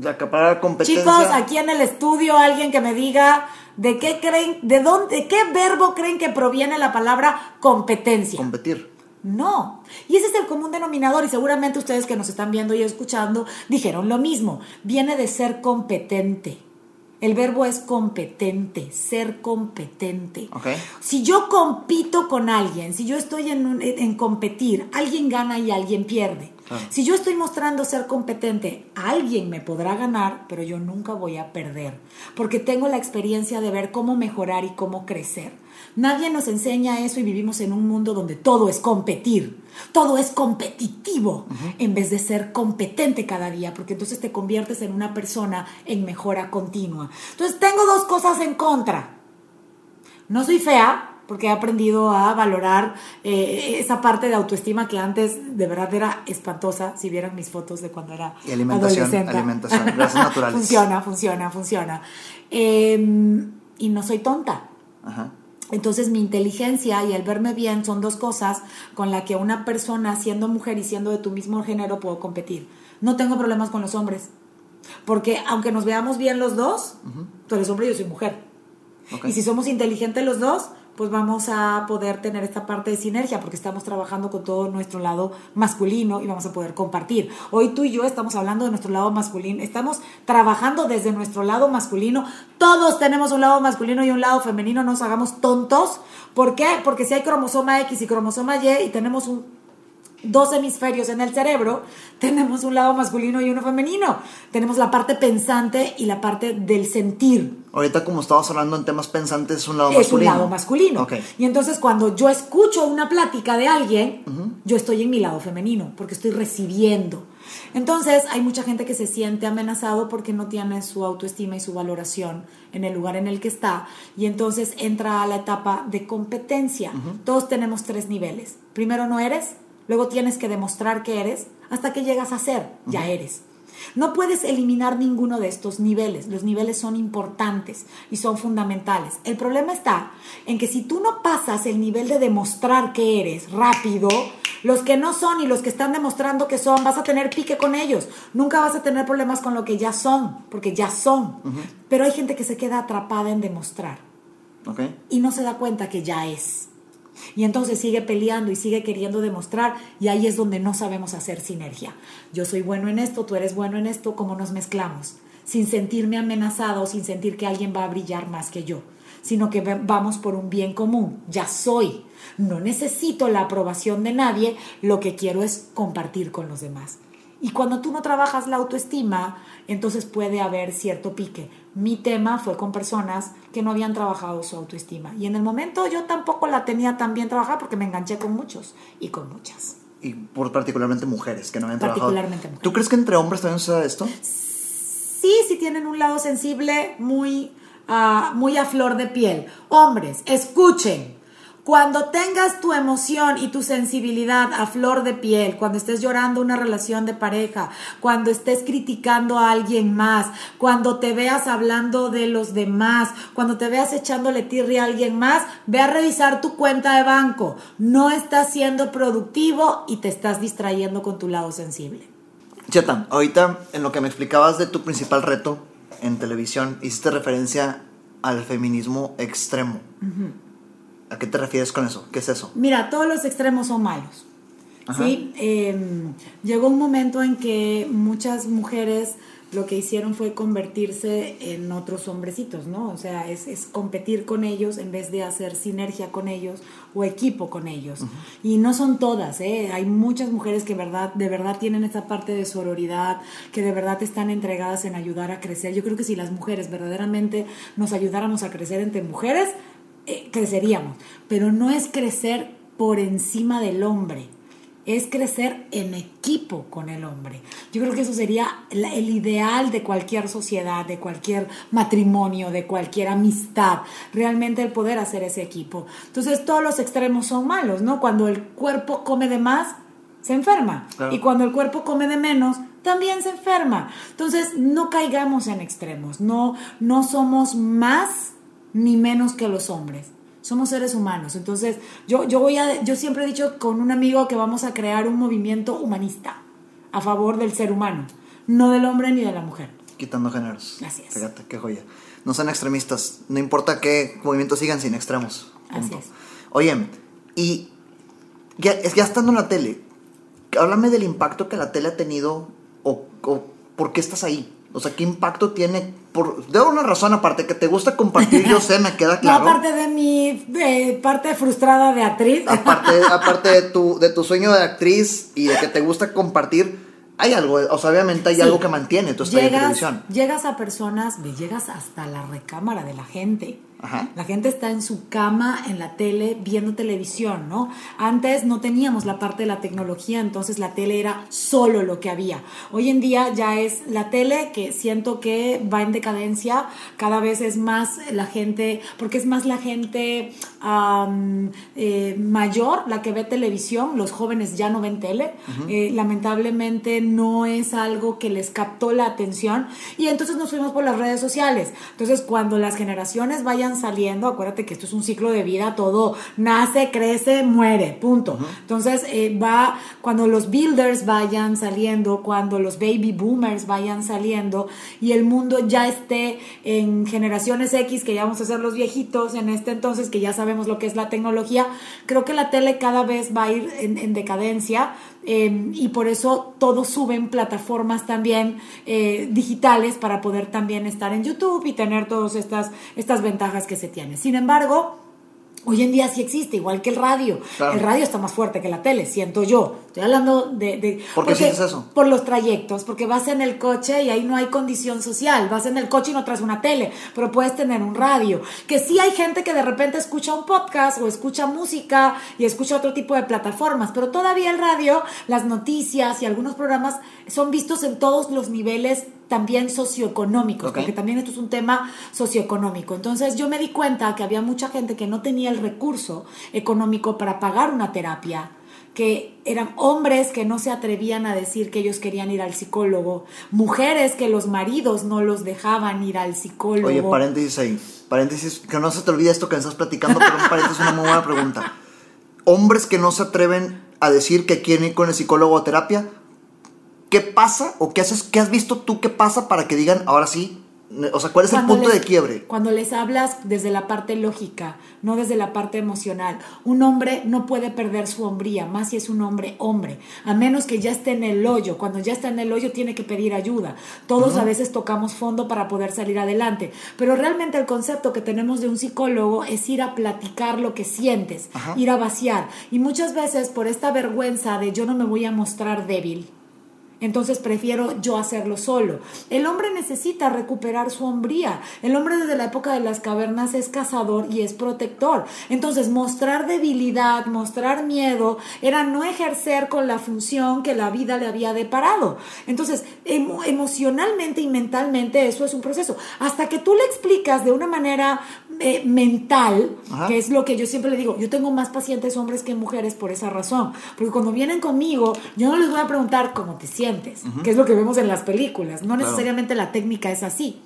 Palabra competencia. Chicos, aquí en el estudio alguien que me diga de qué creen, de dónde, de qué verbo creen que proviene la palabra competencia. Competir. No. Y ese es el común denominador y seguramente ustedes que nos están viendo y escuchando dijeron lo mismo. Viene de ser competente. El verbo es competente, ser competente. Ok. Si yo compito con alguien, si yo estoy en, un- en competir, alguien gana y alguien pierde. Claro. Si yo estoy mostrando ser competente, alguien me podrá ganar, pero yo nunca voy a perder, porque tengo la experiencia de ver cómo mejorar y cómo crecer. Nadie nos enseña eso y vivimos en un mundo donde todo es competir, todo es competitivo, en vez de ser competente cada día, porque entonces te conviertes en una persona en mejora continua. Entonces tengo dos cosas en contra. No soy fea, porque he aprendido a valorar eh, esa parte de autoestima que antes de verdad era espantosa, si vieran mis fotos de cuando era Y alimentación, adolescente. alimentación, grasas naturales. funciona, funciona, funciona. Eh, y no soy tonta. Ajá. Entonces mi inteligencia y el verme bien son dos cosas con las que una persona siendo mujer y siendo de tu mismo género puedo competir. No tengo problemas con los hombres. Porque aunque nos veamos bien los dos, tú eres hombre y yo soy mujer. Ok. Y si somos inteligentes los dos, pues vamos a poder tener esta parte de sinergia porque estamos trabajando con todo nuestro lado masculino y vamos a poder compartir. Hoy tú y yo estamos hablando de nuestro lado masculino, estamos trabajando desde nuestro lado masculino. Todos tenemos un lado masculino y un lado femenino, no nos hagamos tontos. ¿Por qué? Porque si hay cromosoma X y cromosoma Y y tenemos un dos hemisferios en el cerebro, tenemos un lado masculino y uno femenino. Tenemos la parte pensante y la parte del sentir. Ahorita como estabas hablando en temas pensantes es un lado Es masculino. un lado masculino. Ok. Y entonces cuando yo escucho una plática de alguien, yo estoy en mi lado femenino, porque estoy recibiendo. Entonces hay mucha gente que se siente amenazado porque no tiene su autoestima y su valoración en el lugar en el que está. Y entonces entra a la etapa de competencia. Todos tenemos tres niveles. Primero no eres, luego tienes que demostrar que eres, hasta que llegas a ser, ya eres. No puedes eliminar ninguno de estos niveles. Los niveles son importantes y son fundamentales. El problema está en que si tú no pasas el nivel de demostrar que eres rápido, los que no son y los que están demostrando que son, vas a tener pique con ellos. Nunca vas a tener problemas con lo que ya son, porque ya son. Pero hay gente que se queda atrapada en demostrar Ok. y no se da cuenta que ya es. Y entonces sigue peleando y sigue queriendo demostrar y ahí es donde no sabemos hacer sinergia. Yo soy bueno en esto, tú eres bueno en esto, ¿cómo nos mezclamos? Sin sentirme amenazado, sin sentir que alguien va a brillar más que yo, sino que vamos por un bien común. Ya soy. No necesito la aprobación de nadie, lo que quiero es compartir con los demás. Y cuando tú no trabajas la autoestima, entonces puede haber cierto pique. Mi tema fue con personas que no habían trabajado su autoestima. Y en el momento yo tampoco la tenía tan bien trabajada porque me enganché con muchos y con muchas. Y por particularmente mujeres que no habían trabajado. Particularmente mujeres. ¿Tú crees que entre hombres también sucede esto? Sí, sí tienen un lado sensible muy, ah, muy a flor de piel. Hombres, escuchen. Cuando tengas tu emoción y tu sensibilidad a flor de piel, cuando estés llorando una relación de pareja, cuando estés criticando a alguien más, cuando te veas hablando de los demás, cuando te veas echándole tirria a alguien más, ve a revisar tu cuenta de banco. No estás siendo productivo y te estás distrayendo con tu lado sensible. Cheta, ahorita en lo que me explicabas de tu principal reto en televisión, hiciste referencia al feminismo extremo. ¿A qué te refieres con eso? ¿Qué es eso? Mira, todos los extremos son malos. ¿sí? Em, llegó un momento en que muchas mujeres lo que hicieron fue convertirse en otros hombrecitos, ¿no? O sea, es, es competir con ellos en vez de hacer sinergia con ellos o equipo con ellos. Y no son todas, ¿eh? Hay muchas mujeres que verdad, de verdad tienen esta parte de sororidad, que de verdad están entregadas en ayudar a crecer. Yo creo que si las mujeres verdaderamente nos ayudáramos a crecer entre mujeres, eh, creceríamos. Pero no es crecer por encima del hombre es crecer en equipo con el hombre. Yo creo que eso sería el ideal de cualquier sociedad, de cualquier matrimonio, de cualquier amistad, realmente el poder hacer ese equipo. Entonces todos los extremos son malos, ¿no? Cuando el cuerpo come de más, se enferma. Y cuando el cuerpo come de menos, también se enferma. Entonces no caigamos en extremos, no, no somos más ni menos que los hombres somos seres humanos. Entonces, yo, yo, voy a, yo siempre he dicho con un amigo que vamos a crear un movimiento humanista a favor del ser humano, no del hombre ni de la mujer. Quitando géneros. Gracias. Fíjate, qué joya. No sean extremistas. No importa qué movimientos sigan sin extremos. Así es. Oye, y ya, ya estando en la tele, háblame del impacto que la tele ha tenido o, o por qué estás ahí. O sea, ¿qué impacto tiene? Por, de una razón aparte que te gusta compartir, yo sé, me queda claro. No, aparte de mi parte frustrada de actriz. Aparte, aparte de, tu, de tu sueño de actriz y de que te gusta compartir, hay algo, o sea, obviamente hay algo que mantiene tu llegas, en televisión. Llegas a personas, llegas hasta la recámara de la gente la gente está en su cama, en la tele, viendo televisión, ¿no? Antes no teníamos la parte de la tecnología, entonces la tele era solo lo que había. Hoy en día ya es la tele que siento que va en decadencia, cada vez es más la gente, porque es más la gente eh, mayor la que ve televisión, los jóvenes ya no ven tele, eh, lamentablemente no es algo que les captó la atención y entonces nos fuimos por las redes sociales. Entonces cuando las generaciones vayan saliendo, acuérdate que esto es un ciclo de vida, todo nace, crece, muere, punto. Entonces, eh, va, cuando los builders vayan saliendo, cuando los baby boomers vayan saliendo y el mundo ya esté en generaciones X, que ya vamos a ser los viejitos en este entonces, que ya sabemos lo que es la tecnología, creo que la tele cada vez va a ir en, decadencia em, y por eso todos suben plataformas también eh, digitales para poder también estar en YouTube y tener todas estas, estas ventajas que se tiene. Sin embargo, Hoy en día sí existe, igual que el radio. El radio está más fuerte que la tele, siento yo. Estoy hablando de... ¿Por qué sientes eso? Por los trayectos, porque vas en el coche y ahí no hay condición social. Vas en el coche y no traes una tele, pero puedes tener un radio. Que sí hay gente que de repente escucha un podcast o escucha música y escucha otro tipo de plataformas, pero todavía el radio, las noticias y algunos programas son vistos en todos los niveles también socioeconómicos, porque también esto es un tema socioeconómico. Entonces yo me di cuenta que había mucha gente que no tenía el recurso económico para pagar una terapia, que eran hombres que no se atrevían a decir que ellos querían ir al psicólogo, mujeres que los maridos no los dejaban ir al psicólogo. Oye, paréntesis ahí, paréntesis, que no se te olvide esto que estás platicando, pero me parece una muy buena pregunta. Hombres que no se atreven a decir que quieren ir con el psicólogo o terapia, ¿qué pasa o qué, haces, qué has visto tú que pasa para que digan, ahora sí, o sea, ¿cuál es el punto de quiebre? Cuando les hablas desde la parte lógica, no desde la parte emocional. Un hombre no puede perder su hombría, más si es un hombre hombre, a menos que ya esté en el hoyo. Cuando ya está en el hoyo tiene que pedir ayuda. Todos a veces tocamos fondo para poder salir adelante, pero realmente el concepto que tenemos de un psicólogo es ir a platicar lo que sientes, ir a vaciar. Y muchas veces por esta vergüenza de yo no me voy a mostrar débil, entonces prefiero yo hacerlo solo. El hombre necesita recuperar su hombría. El hombre desde la época de las cavernas es cazador y es protector. Entonces mostrar debilidad, mostrar miedo, era no ejercer con la función que la vida le había deparado. Entonces, emocionalmente y mentalmente eso es un proceso. Hasta que tú le explicas de una manera eh, mental, que es lo que yo siempre le digo, yo tengo más pacientes hombres que mujeres por esa razón. Porque cuando vienen conmigo, yo no les voy a preguntar cómo te sientes que es lo que vemos en las películas. No necesariamente la técnica es así.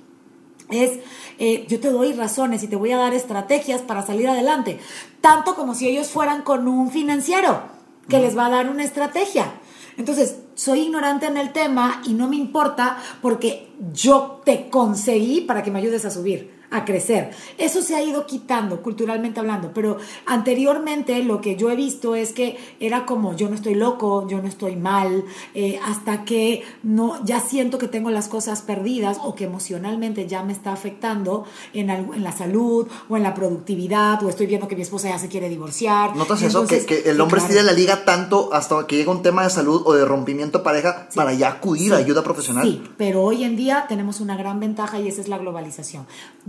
Es, eh, yo te doy razones y te voy a dar estrategias para salir adelante. Tanto como si ellos fueran con un financiero que les va a dar una estrategia. Entonces, soy ignorante en el tema y no me importa porque yo te conseguí para que me ayudes a subir. A crecer. Eso se ha ido quitando culturalmente hablando, pero anteriormente lo que yo he visto es que era como yo no estoy loco, yo no estoy mal, eh, hasta que no ya siento que tengo las cosas perdidas o que emocionalmente ya me está afectando en, en la salud o en la productividad o estoy viendo que mi esposa ya se quiere divorciar. ¿Notas eso? Que, que, el hombre estira la liga tanto hasta que llega un tema de salud o de rompimiento pareja para ya acudir a ayuda profesional. Sí, pero hoy en día tenemos una gran ventaja y esa es la globalización.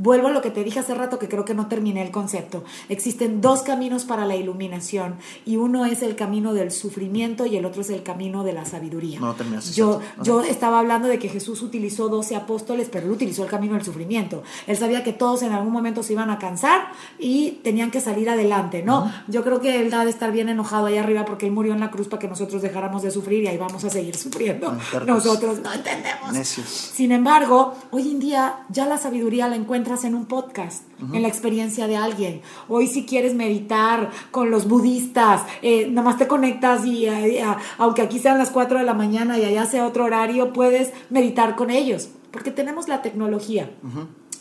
Vuelvo a lo que te dije hace rato que creo que no terminé el concepto. Existen dos caminos para la iluminación y uno es el camino del sufrimiento y el otro es el camino de la sabiduría. No, terminaste. Yo, yo estaba hablando de que Jesús utilizó 12 apóstoles, pero él utilizó el camino del sufrimiento. Él sabía que todos en algún momento se iban a cansar y tenían que salir adelante, ¿no? Yo creo que él ha de estar bien enojado ahí arriba porque él murió en la cruz para que nosotros dejáramos de sufrir y ahí vamos a seguir sufriendo. Nosotros no entendemos. Necios. Sin embargo, hoy en día ya la sabiduría la encuentras en un podcast en la experiencia de alguien. Hoy si quieres meditar con los budistas, eh, nada más te conectas y eh, aunque aquí sean las 4 de la mañana y allá sea otro horario, puedes meditar con ellos, porque tenemos la tecnología.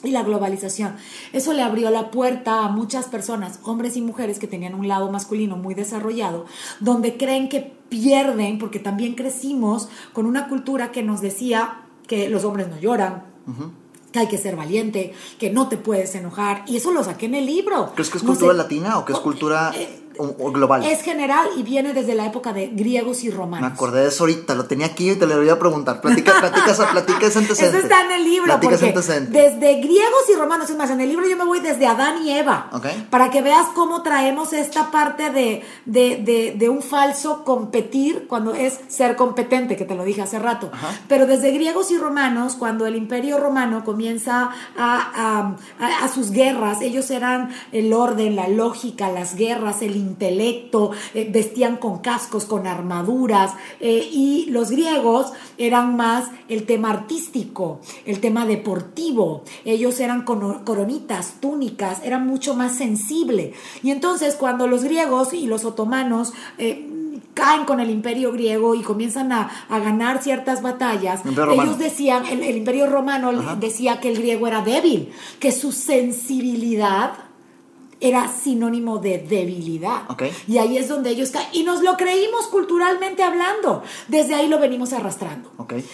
Y la globalización. Eso le abrió la puerta a muchas personas, hombres y mujeres que tenían un lado masculino muy desarrollado, donde creen que pierden, porque también crecimos con una cultura que nos decía que los hombres no lloran, que hay que ser valiente, que no te puedes enojar. Y eso lo saqué en el libro. ¿Crees que es cultura latina o que es cultura eh, global? Es general y viene desde la época de griegos y romanos. Me acordé de eso ahorita, lo tenía aquí y te lo voy a preguntar. Platica, platica, platica ese antecedente. Eso está en el libro. porque desde griegos y romanos, es más, en el libro yo me voy desde Adán y Eva. Para que veas cómo traemos esta parte de, de, de, un falso competir cuando es ser competente, que te lo dije hace rato. Pero desde griegos y romanos, cuando el imperio romano comienza comienza a, a, sus guerras. Ellos eran el orden, la lógica, las guerras, el intelecto, eh, vestían con cascos, con armaduras. Eh, y los griegos eran más el tema artístico, el tema deportivo. Ellos eran coronitas, túnicas, eran mucho más sensible. Y entonces cuando los griegos y los otomanos eh, caen con el imperio griego y comienzan a, ganar ciertas batallas, ellos decían, el, imperio romano decía que el griego era débil, que su sensibilidad era sinónimo de debilidad. Y ahí es donde ellos caen. Y nos lo creímos culturalmente hablando. Desde ahí lo venimos arrastrando.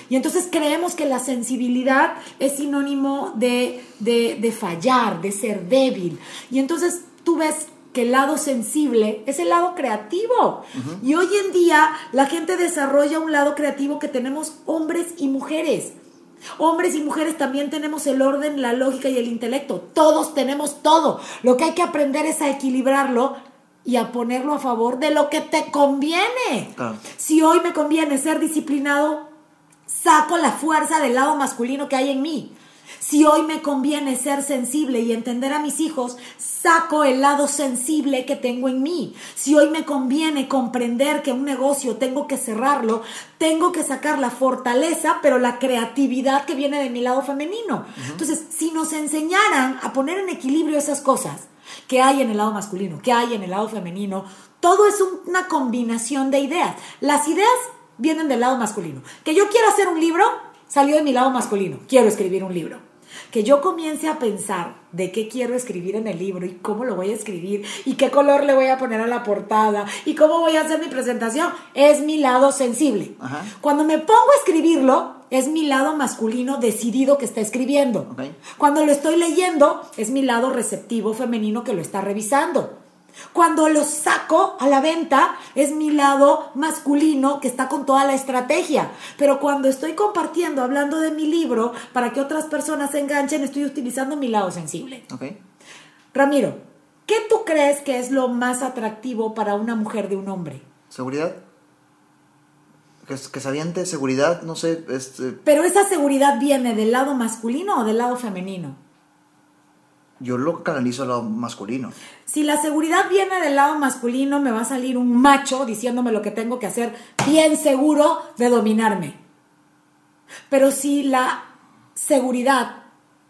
Y entonces creemos que la sensibilidad es sinónimo de, de, de fallar, de ser débil. Y entonces tú ves que el lado sensible es el lado creativo. Y hoy en día la gente desarrolla un lado creativo que tenemos hombres y mujeres. Hombres y mujeres también tenemos el orden, la lógica y el intelecto. Todos tenemos todo. Lo que hay que aprender es a equilibrarlo y a ponerlo a favor de lo que te conviene. Si hoy me conviene ser disciplinado, saco la fuerza del lado masculino que hay en mí. Si hoy me conviene ser sensible y entender a mis hijos, saco el lado sensible que tengo en mí. Si hoy me conviene comprender que un negocio tengo que cerrarlo, tengo que sacar la fortaleza, pero la creatividad que viene de mi lado femenino. Entonces, si nos enseñaran a poner en equilibrio esas cosas que hay en el lado masculino, que hay en el lado femenino, todo es una combinación de ideas. Las ideas vienen del lado masculino. Que yo quiero hacer un libro, salió de mi lado masculino. Quiero escribir un libro que yo comience a pensar de qué quiero escribir en el libro y cómo lo voy a escribir y qué color le voy a poner a la portada y cómo voy a hacer mi presentación, es mi lado sensible. Cuando me pongo a escribirlo, es mi lado masculino decidido que está escribiendo. Cuando lo estoy leyendo, es mi lado receptivo femenino que lo está revisando. Cuando lo saco a la venta es mi lado masculino que está con toda la estrategia. Pero cuando estoy compartiendo, hablando de mi libro, para que otras personas se enganchen, estoy utilizando mi lado sensible. Ramiro, ¿qué tú crees que es lo más atractivo para una mujer de un hombre? Seguridad. Que, que se aviente seguridad, no sé. Este... Pero esa seguridad viene del lado masculino o del lado femenino yo lo canalizo al lado masculino. Si la seguridad viene del lado masculino, me va a salir un macho diciéndome lo que tengo que hacer, bien seguro de dominarme. Pero si la seguridad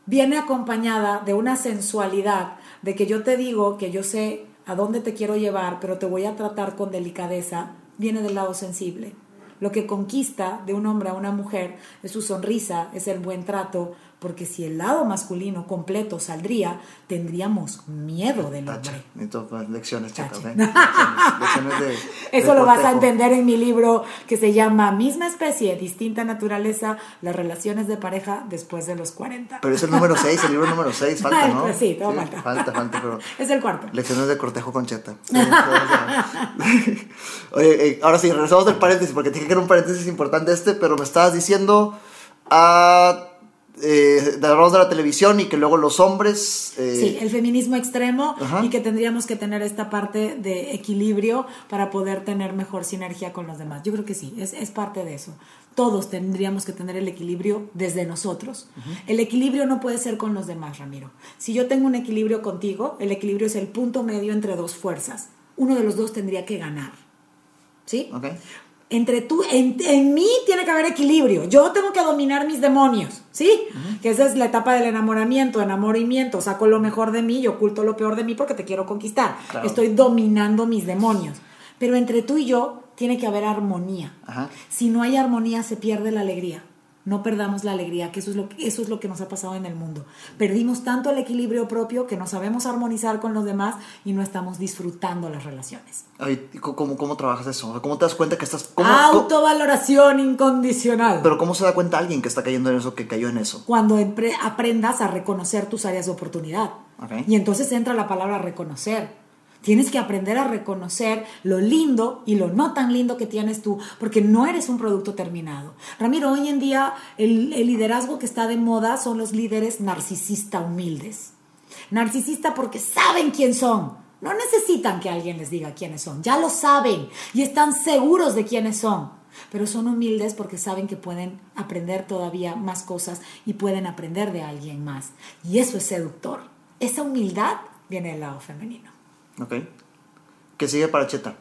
viene acompañada de una sensualidad, de que yo te digo que yo sé a dónde te quiero llevar, pero te voy a tratar con delicadeza, viene del lado sensible. Lo que conquista de un hombre a una mujer es su sonrisa, es el buen trato, Porque si el lado masculino completo saldría, tendríamos miedo del Tacha. hombre. Pues, lecciones, chicas. ¿eh? Lecciones, lecciones de- Eso de lo vas a entender en mi libro que se llama Misma especie, distinta naturaleza, las relaciones de pareja después de los 40. Pero es el número 6, el libro número 6, falta, ¿no? pues sí, todo falta. Falta, falta, pero... Es el cuarto. Lecciones de cortejo con cheta. Oye, eh, ahora sí, regresamos del paréntesis, porque te dije que era un paréntesis importante este, pero me estabas diciendo a... Eh, de hablamos de la televisión y que luego los hombres... eh, Sí, el feminismo extremo Ajá. y que tendríamos que tener esta parte de equilibrio para poder tener mejor sinergia con los demás. Yo creo que sí, es, es parte de eso. Todos tendríamos que tener el equilibrio desde nosotros. El equilibrio no puede ser con los demás, Ramiro. Si yo tengo un equilibrio contigo, el equilibrio es el punto medio entre dos fuerzas. Uno de los dos tendría que ganar. ¿Sí? Ok. Entre tú, en, en mí tiene que haber equilibrio. Yo tengo que dominar mis demonios, ¿sí? Que esa es la etapa del enamoramiento, enamoramiento. Saco lo mejor de mí y oculto lo peor de mí porque te quiero conquistar. Claro. Estoy dominando mis demonios. Pero entre tú y yo tiene que haber armonía. Si no hay armonía, se pierde la alegría. No perdamos la alegría, que eso es lo que, eso es lo que nos ha pasado en el mundo. Perdimos tanto el equilibrio propio que no sabemos armonizar con los demás y no estamos disfrutando las relaciones. Ay, ¿y co- ¿cómo, ¿Cómo trabajas eso? ¿Cómo te das cuenta que estás... ¿cómo, cómo- Autovaloración incondicional. pero ¿cómo se da cuenta alguien que está cayendo en eso, que cayó en eso? Cuando aprendas a reconocer tus áreas de oportunidad. Y entonces entra la palabra reconocer. Tienes que aprender a reconocer lo lindo y lo no tan lindo que tienes tú, porque no eres un producto terminado. Ramiro, hoy en día el, liderazgo que está de moda son los líderes narcisista humildes. Narcisista porque saben quién son. No necesitan que alguien les diga quiénes son. Ya lo saben y están seguros de quiénes son. Pero son humildes porque saben que pueden aprender todavía más cosas y pueden aprender de alguien más. Y eso es seductor. Esa humildad viene del lado femenino. Ok. ¿Qué sigue para Cheta?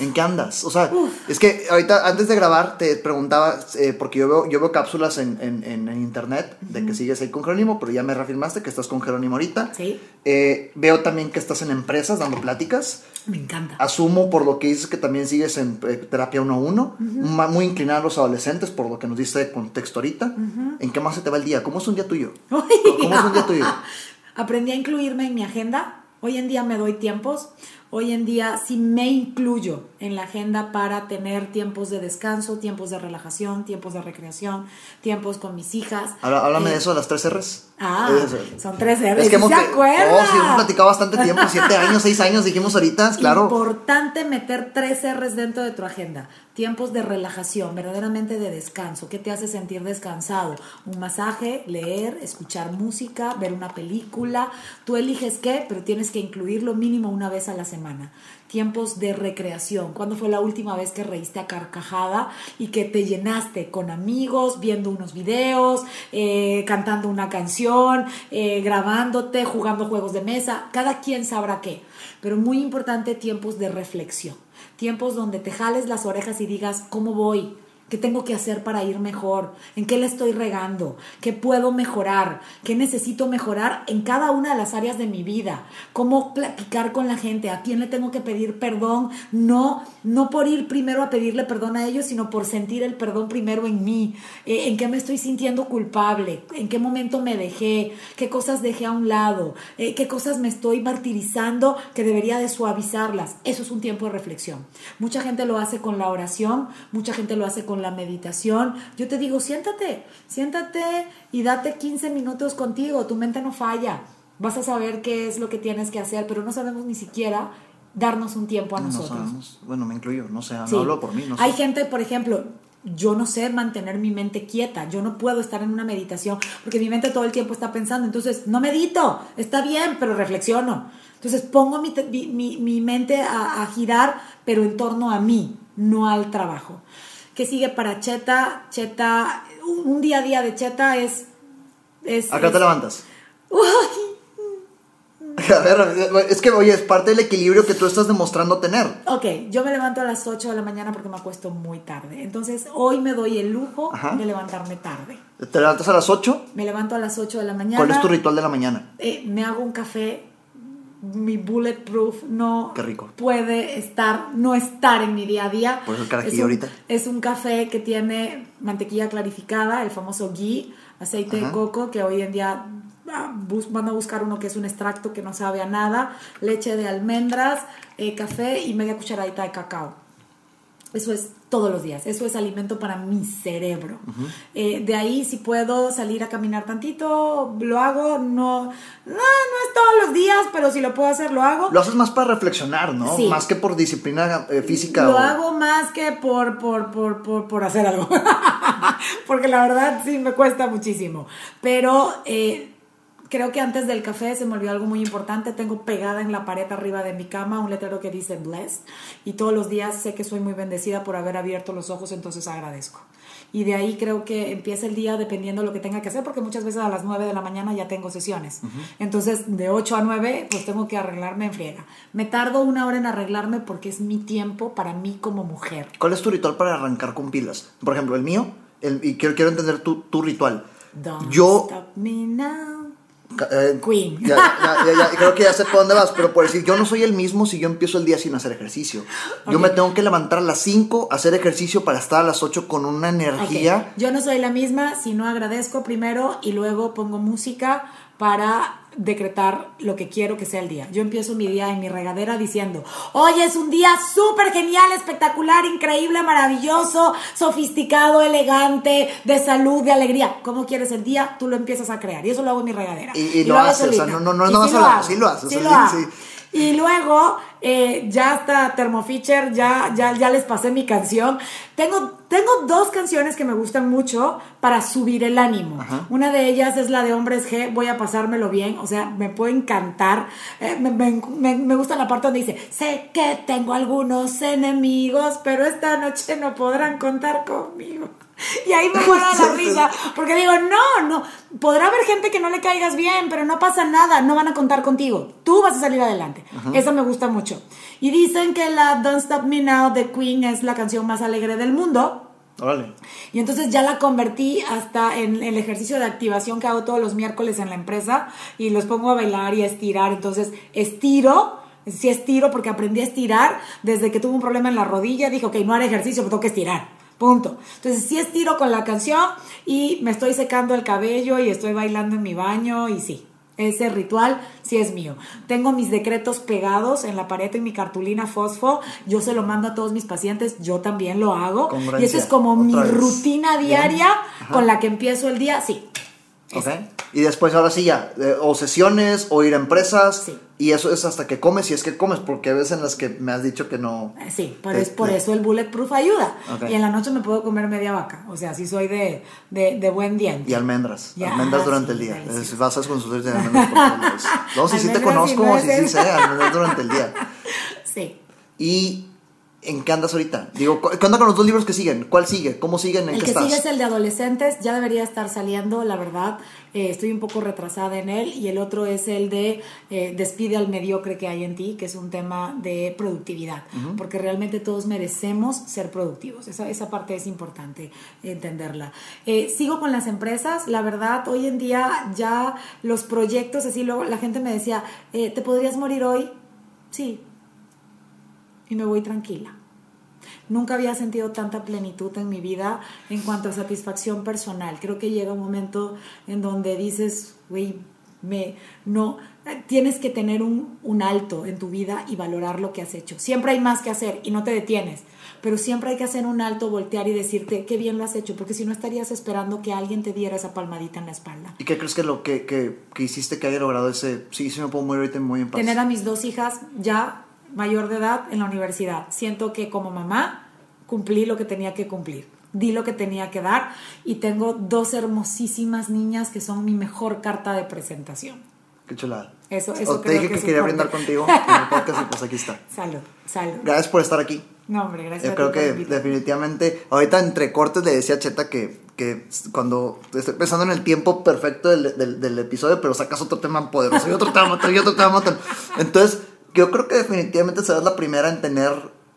¿En qué andas? O sea, es que ahorita antes de grabar te preguntaba, eh, porque yo veo, yo veo cápsulas en, en- en- en internet de que sigues ahí con Jerónimo, pero ya me reafirmaste que estás con Jerónimo ahorita. Sí. Eh, veo también que estás en empresas dando pláticas. Me encanta. Asumo por lo que dices que también sigues en eh, terapia uno a uno, ma- muy inclinada a los adolescentes, por lo que nos diste de contexto ahorita. ¿En qué más se te va el día? ¿Cómo es un día tuyo? ¿Cómo es un día tuyo? Aprendí a incluirme en mi agenda. Hoy en día me doy tiempos. Hoy en día sí me incluyo en la agenda para tener tiempos de descanso, tiempos de relajación, tiempos de recreación, tiempos con mis hijas. Habla- Háblame Eh, de eso, de las tres R's. Ah, son tres R's. Es que hemos, ¿Se acuerda? Oh, sí, hemos platicado bastante tiempo, siete años, seis años, dijimos ahorita, claro. Importante meter tres R's dentro de tu agenda. Tiempos de relajación, verdaderamente de descanso. ¿Qué te hace sentir descansado? Un masaje, leer, escuchar música, ver una película. Tú eliges qué, pero tienes que incluirlo mínimo una vez a la semana. Tiempos de recreación. ¿Cuándo fue la última vez que reíste a carcajada y que te llenaste con amigos, viendo unos videos, eh, cantando una canción, eh, grabándote, jugando juegos de mesa? Cada quien sabrá qué. Pero muy importante tiempos de reflexión. Tiempos donde te jales las orejas y digas, ¿cómo voy? ¿Qué tengo que hacer para ir mejor? ¿En qué le estoy regando? ¿Qué puedo mejorar? ¿Qué necesito mejorar en cada una de las áreas de mi vida? ¿Cómo platicar con la gente? ¿A quién le tengo que pedir perdón? No, no por ir primero a pedirle perdón a ellos, sino por sentir el perdón primero en mí. Eh, ¿En qué me estoy sintiendo culpable? ¿En qué momento me dejé? ¿Qué cosas dejé a un lado? Eh, ¿Qué cosas me estoy martirizando que debería de suavizarlas? Eso es un tiempo de reflexión. Mucha gente lo hace con la oración, mucha gente lo hace con la meditación. Yo te digo, siéntate, siéntate y date 15 minutos contigo, tu mente no falla. Vas a saber qué es lo que tienes que hacer, pero no sabemos ni siquiera darnos un tiempo a No nosotros. sabemos. Bueno, me incluyo, no sé, no Sí. hablo por mí, no sé. Hay gente, por ejemplo, yo no sé mantener mi mente quieta, yo no puedo estar en una meditación porque mi mente todo el tiempo está pensando, entonces no medito, está bien, pero reflexiono. Entonces pongo mi, mi- mi- mi mente a, a girar, pero en torno a mí, no al trabajo. ¿Qué sigue para Cheta? Cheta, un, día a día de Cheta es... es Acá es- te levantas. A ver, es que, oye, es parte del equilibrio que tú estás demostrando tener. Ok, yo me levanto a las 8 de la mañana porque me acuesto muy tarde. Entonces, hoy me doy el lujo Ajá. de levantarme tarde. Te levantas a las 8. Me levanto a las 8 de la mañana. ¿Cuál es tu ritual de la mañana? Eh, me hago un café mi bulletproof no rico. puede estar, no estar en mi día a día. Por eso el es un, ahorita. Es un café que tiene mantequilla clarificada, el famoso ghee, aceite Ajá. de coco, que hoy en día ah, van a buscar uno que es un extracto que no sabe a nada, leche de almendras, eh, café y media cucharadita de cacao. Eso es todos los días, eso es alimento para mi cerebro. Eh, de ahí si puedo salir a caminar tantito, lo hago, no, no, no es todos los días, pero si lo puedo hacer, lo hago. Lo haces más para reflexionar, ¿no? Sí. Más que por disciplina eh, física. Lo o- hago más que por, por, por, por, por hacer algo. Porque la verdad sí me cuesta muchísimo. Pero eh, creo que antes del café se me olvidó algo muy importante. Tengo pegada en la pared arriba de mi cama un letrero que dice Blessed. Y todos los días sé que soy muy bendecida por haber abierto los ojos, entonces agradezco. Y de ahí creo que empieza el día dependiendo de lo que tenga que hacer, porque muchas veces a las 9 de la mañana ya tengo sesiones. Entonces, de 8 a 9, pues tengo que arreglarme en friega. Me tardo una hora en arreglarme porque es mi tiempo para mí como mujer. ¿Cuál es tu ritual para arrancar con pilas? Por ejemplo, el mío, el- y quiero, quiero entender tu, tu ritual. Don't Yo, stop me now. Eh, Queen. Ya, ya, ya, ya, creo que ya sé por dónde vas, pero por decir, yo no soy el mismo si yo empiezo el día sin hacer ejercicio. Yo me tengo que levantar a las 5, hacer ejercicio para estar a las 8 con una energía. Yo no soy la misma, si no agradezco primero y luego pongo música para decretar lo que quiero que sea el día. Yo empiezo mi día en mi regadera diciendo, hoy es un día súper genial, espectacular, increíble, maravilloso, sofisticado, elegante, de salud, de alegría. ¿Cómo quieres el día? Tú lo empiezas a crear. Y eso lo hago en mi regadera. Y- y lo haces, o sea, no- no- no sí lo hago, sí lo haces, o sí sea, lo sí, hago. sí. Y luego eh, ya hasta Thermofisher, ya, ya, ya les pasé mi canción. Tengo, tengo dos canciones que me gustan mucho para subir el ánimo. Una de ellas es la de Hombres G, voy a pasármelo bien, o sea, me puede encantar. Eh, me, me- me- me gusta la parte donde dice, sé que tengo algunos enemigos, pero esta noche no podrán contar conmigo. Y ahí me muero de la risa, porque digo, no, no, podrá haber gente que no le caigas bien, pero no pasa nada, no van a contar contigo, tú vas a salir adelante. Eso me gusta mucho. Y dicen que la Don't Stop Me Now de Queen es la canción más alegre del mundo. Órale. Y entonces ya la convertí hasta en el ejercicio de activación que hago todos los miércoles en la empresa y los pongo a bailar y a estirar. Entonces estiro, sí estiro porque aprendí a estirar desde que tuve un problema en la rodilla. Dije, ok, no haré ejercicio, pero tengo que estirar. Punto. Entonces sí estiro con la canción y me estoy secando el cabello y estoy bailando en mi baño y sí. Ese ritual sí es mío. Tengo mis decretos pegados en la pared en mi cartulina fosfo. Yo se lo mando a todos mis pacientes. Yo también lo hago. Y eso es como mi vez. rutina diaria con la que empiezo el día. Sí. Ok. Y después, ahora sí ya, eh, o sesiones, o ir a empresas. Sí. Y eso es hasta que comes, si es que comes, porque hay veces en las que me has dicho que no. Eh, Sí, Te- es, por te- eso el bulletproof ayuda. Y en la noche me puedo comer media vaca. O sea, sí soy de, de, de buen diente. Y almendras. Ya, almendras durante sí, el día. Es- vas a consultar almendras por. No, sí, sí te y conozco, sí, sí sé, almendras durante el día. Sí. ¿Y en qué andas ahorita? Digo, ¿qué onda con los dos libros que siguen? ¿Cuál sigue? ¿Cómo siguen? ¿En El que estás? sigue es el de adolescentes, ya debería estar saliendo, la verdad. Eh, estoy un poco retrasada en él. Y el otro es el de eh, Despide al mediocre que hay en ti, que es un tema de productividad. Porque realmente todos merecemos ser productivos. Esa, esa parte es importante entenderla. Eh, sigo con las empresas. La verdad, hoy en día ya los proyectos, así luego la gente me decía, ¿te podrías morir hoy? Sí. Y me voy tranquila. Nunca había sentido tanta plenitud en mi vida en cuanto a satisfacción personal. Creo que llega un momento en donde dices, güey, me, no, tienes que tener un, un alto en tu vida y valorar lo que has hecho. Siempre hay más que hacer y no te detienes, pero siempre hay que hacer un alto, voltear y decirte qué bien lo has hecho, porque si no estarías esperando que alguien te diera esa palmadita en la espalda. ¿Y qué crees que lo que, que, que hiciste que haya logrado ese... Sí, sí me puedo morir ahorita muy en paz. Tener a mis dos hijas ya mayor de edad en la universidad. Siento que como mamá cumplí lo que tenía que cumplir, di lo que tenía que dar y tengo dos hermosísimas niñas que son mi mejor carta de presentación. Qué chulada. Eso- eso O te creo dije que que quería brindar contigo en el podcast y pues aquí está. Salud, salud. Gracias por estar aquí. No, hombre, gracias. Yo creo que definitivamente, ahorita entre cortes le decía a Cheta que, que cuando estoy pensando en el tiempo perfecto del, del- del episodio, pero sacas otro tema poderoso y otro tema, y otro tema. Entonces, yo creo que definitivamente serás la primera en tener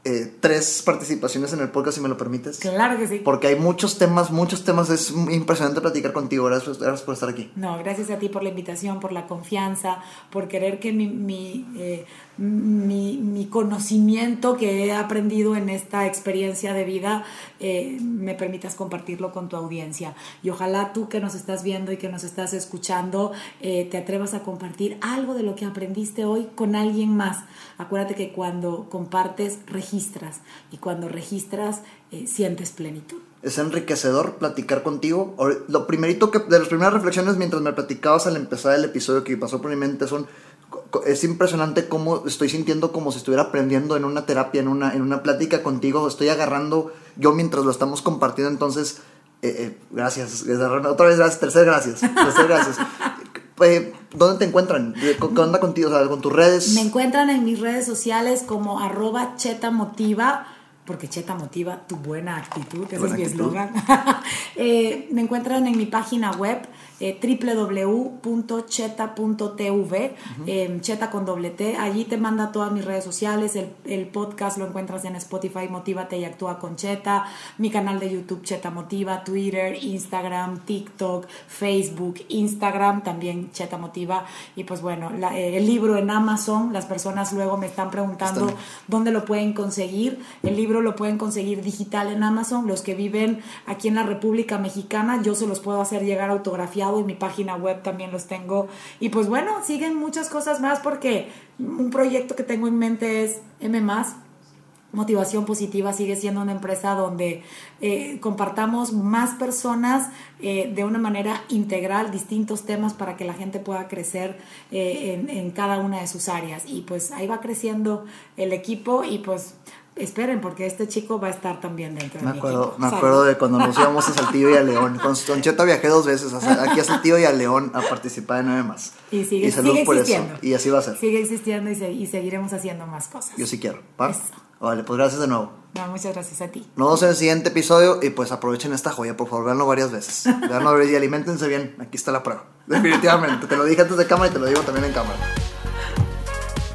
eh, tres participaciones en el podcast, si me lo permites. Claro que sí. Porque hay muchos temas, muchos temas. Es impresionante platicar contigo. Gracias, gracias por estar aquí. No, gracias a ti por la invitación, por la confianza, por querer que mi, mi, eh, mi, mi conocimiento que he aprendido en esta experiencia de vida eh, me permitas compartirlo con tu audiencia. Y ojalá tú que nos estás viendo y que nos estás escuchando eh, te atrevas a compartir algo de lo que aprendiste hoy con alguien más. Acuérdate que cuando compartes, registras. Y cuando registras, eh, sientes plenitud es enriquecedor platicar contigo. Lo primerito que, de las primeras reflexiones mientras me platicabas al empezar el episodio que pasó por mi mente son es impresionante cómo estoy sintiendo como si estuviera aprendiendo en una terapia, en una, en una plática contigo. Estoy agarrando yo mientras lo estamos compartiendo. Entonces, eh, eh, gracias. Otra vez gracias. Tercer gracias. Tercer gracias. Eh, ¿Dónde te encuentran? ¿Qué onda contigo? O sea, con tus redes. Me encuentran en mis redes sociales como arroba chetamotiva porque Cheta motiva tu buena actitud, ese es mi eslogan. me encuentran en mi página web eh, www.cheta.tv, em, Cheta con doble T. Allí te manda todas mis redes sociales. El, podcast lo encuentras en Spotify, Motívate y Actúa con Cheta. Mi canal de YouTube, Cheta Motiva. Twitter, Instagram, TikTok, Facebook, Instagram, también Cheta Motiva. Y pues bueno, eh, el libro en Amazon. Las personas luego me están preguntando dónde lo pueden conseguir. El libro lo pueden conseguir digital en Amazon. Los que viven aquí en la República Mexicana, yo se los puedo hacer llegar en mi página web también los tengo. Y pues bueno, siguen muchas cosas más porque un proyecto que tengo en mente es M Motivación Positiva sigue siendo una empresa donde eh, compartamos más personas eh, de una manera integral distintos temas para que la gente pueda crecer eh, en, cada una de sus áreas. Y pues ahí va creciendo el equipo y pues esperen, porque este chico va a estar también dentro. Me acuerdo, me acuerdo de cuando nos íbamos a Saltillo y a León. Con Cheta viajé dos veces, aquí a Saltillo y a León a participar en nueve más. Y sigue, sigue existiendo. Y así va a ser. Sigue existiendo y, seguiremos haciendo más cosas. Yo sí quiero. Vale, pues gracias de nuevo. No, muchas gracias a ti. Nos vemos en el siguiente episodio y pues aprovechen esta joya, por favor, veanlo varias veces. Veanlo y alimentense bien. Aquí está la prueba. Definitivamente. te lo dije antes de cámara y te lo digo también en cámara.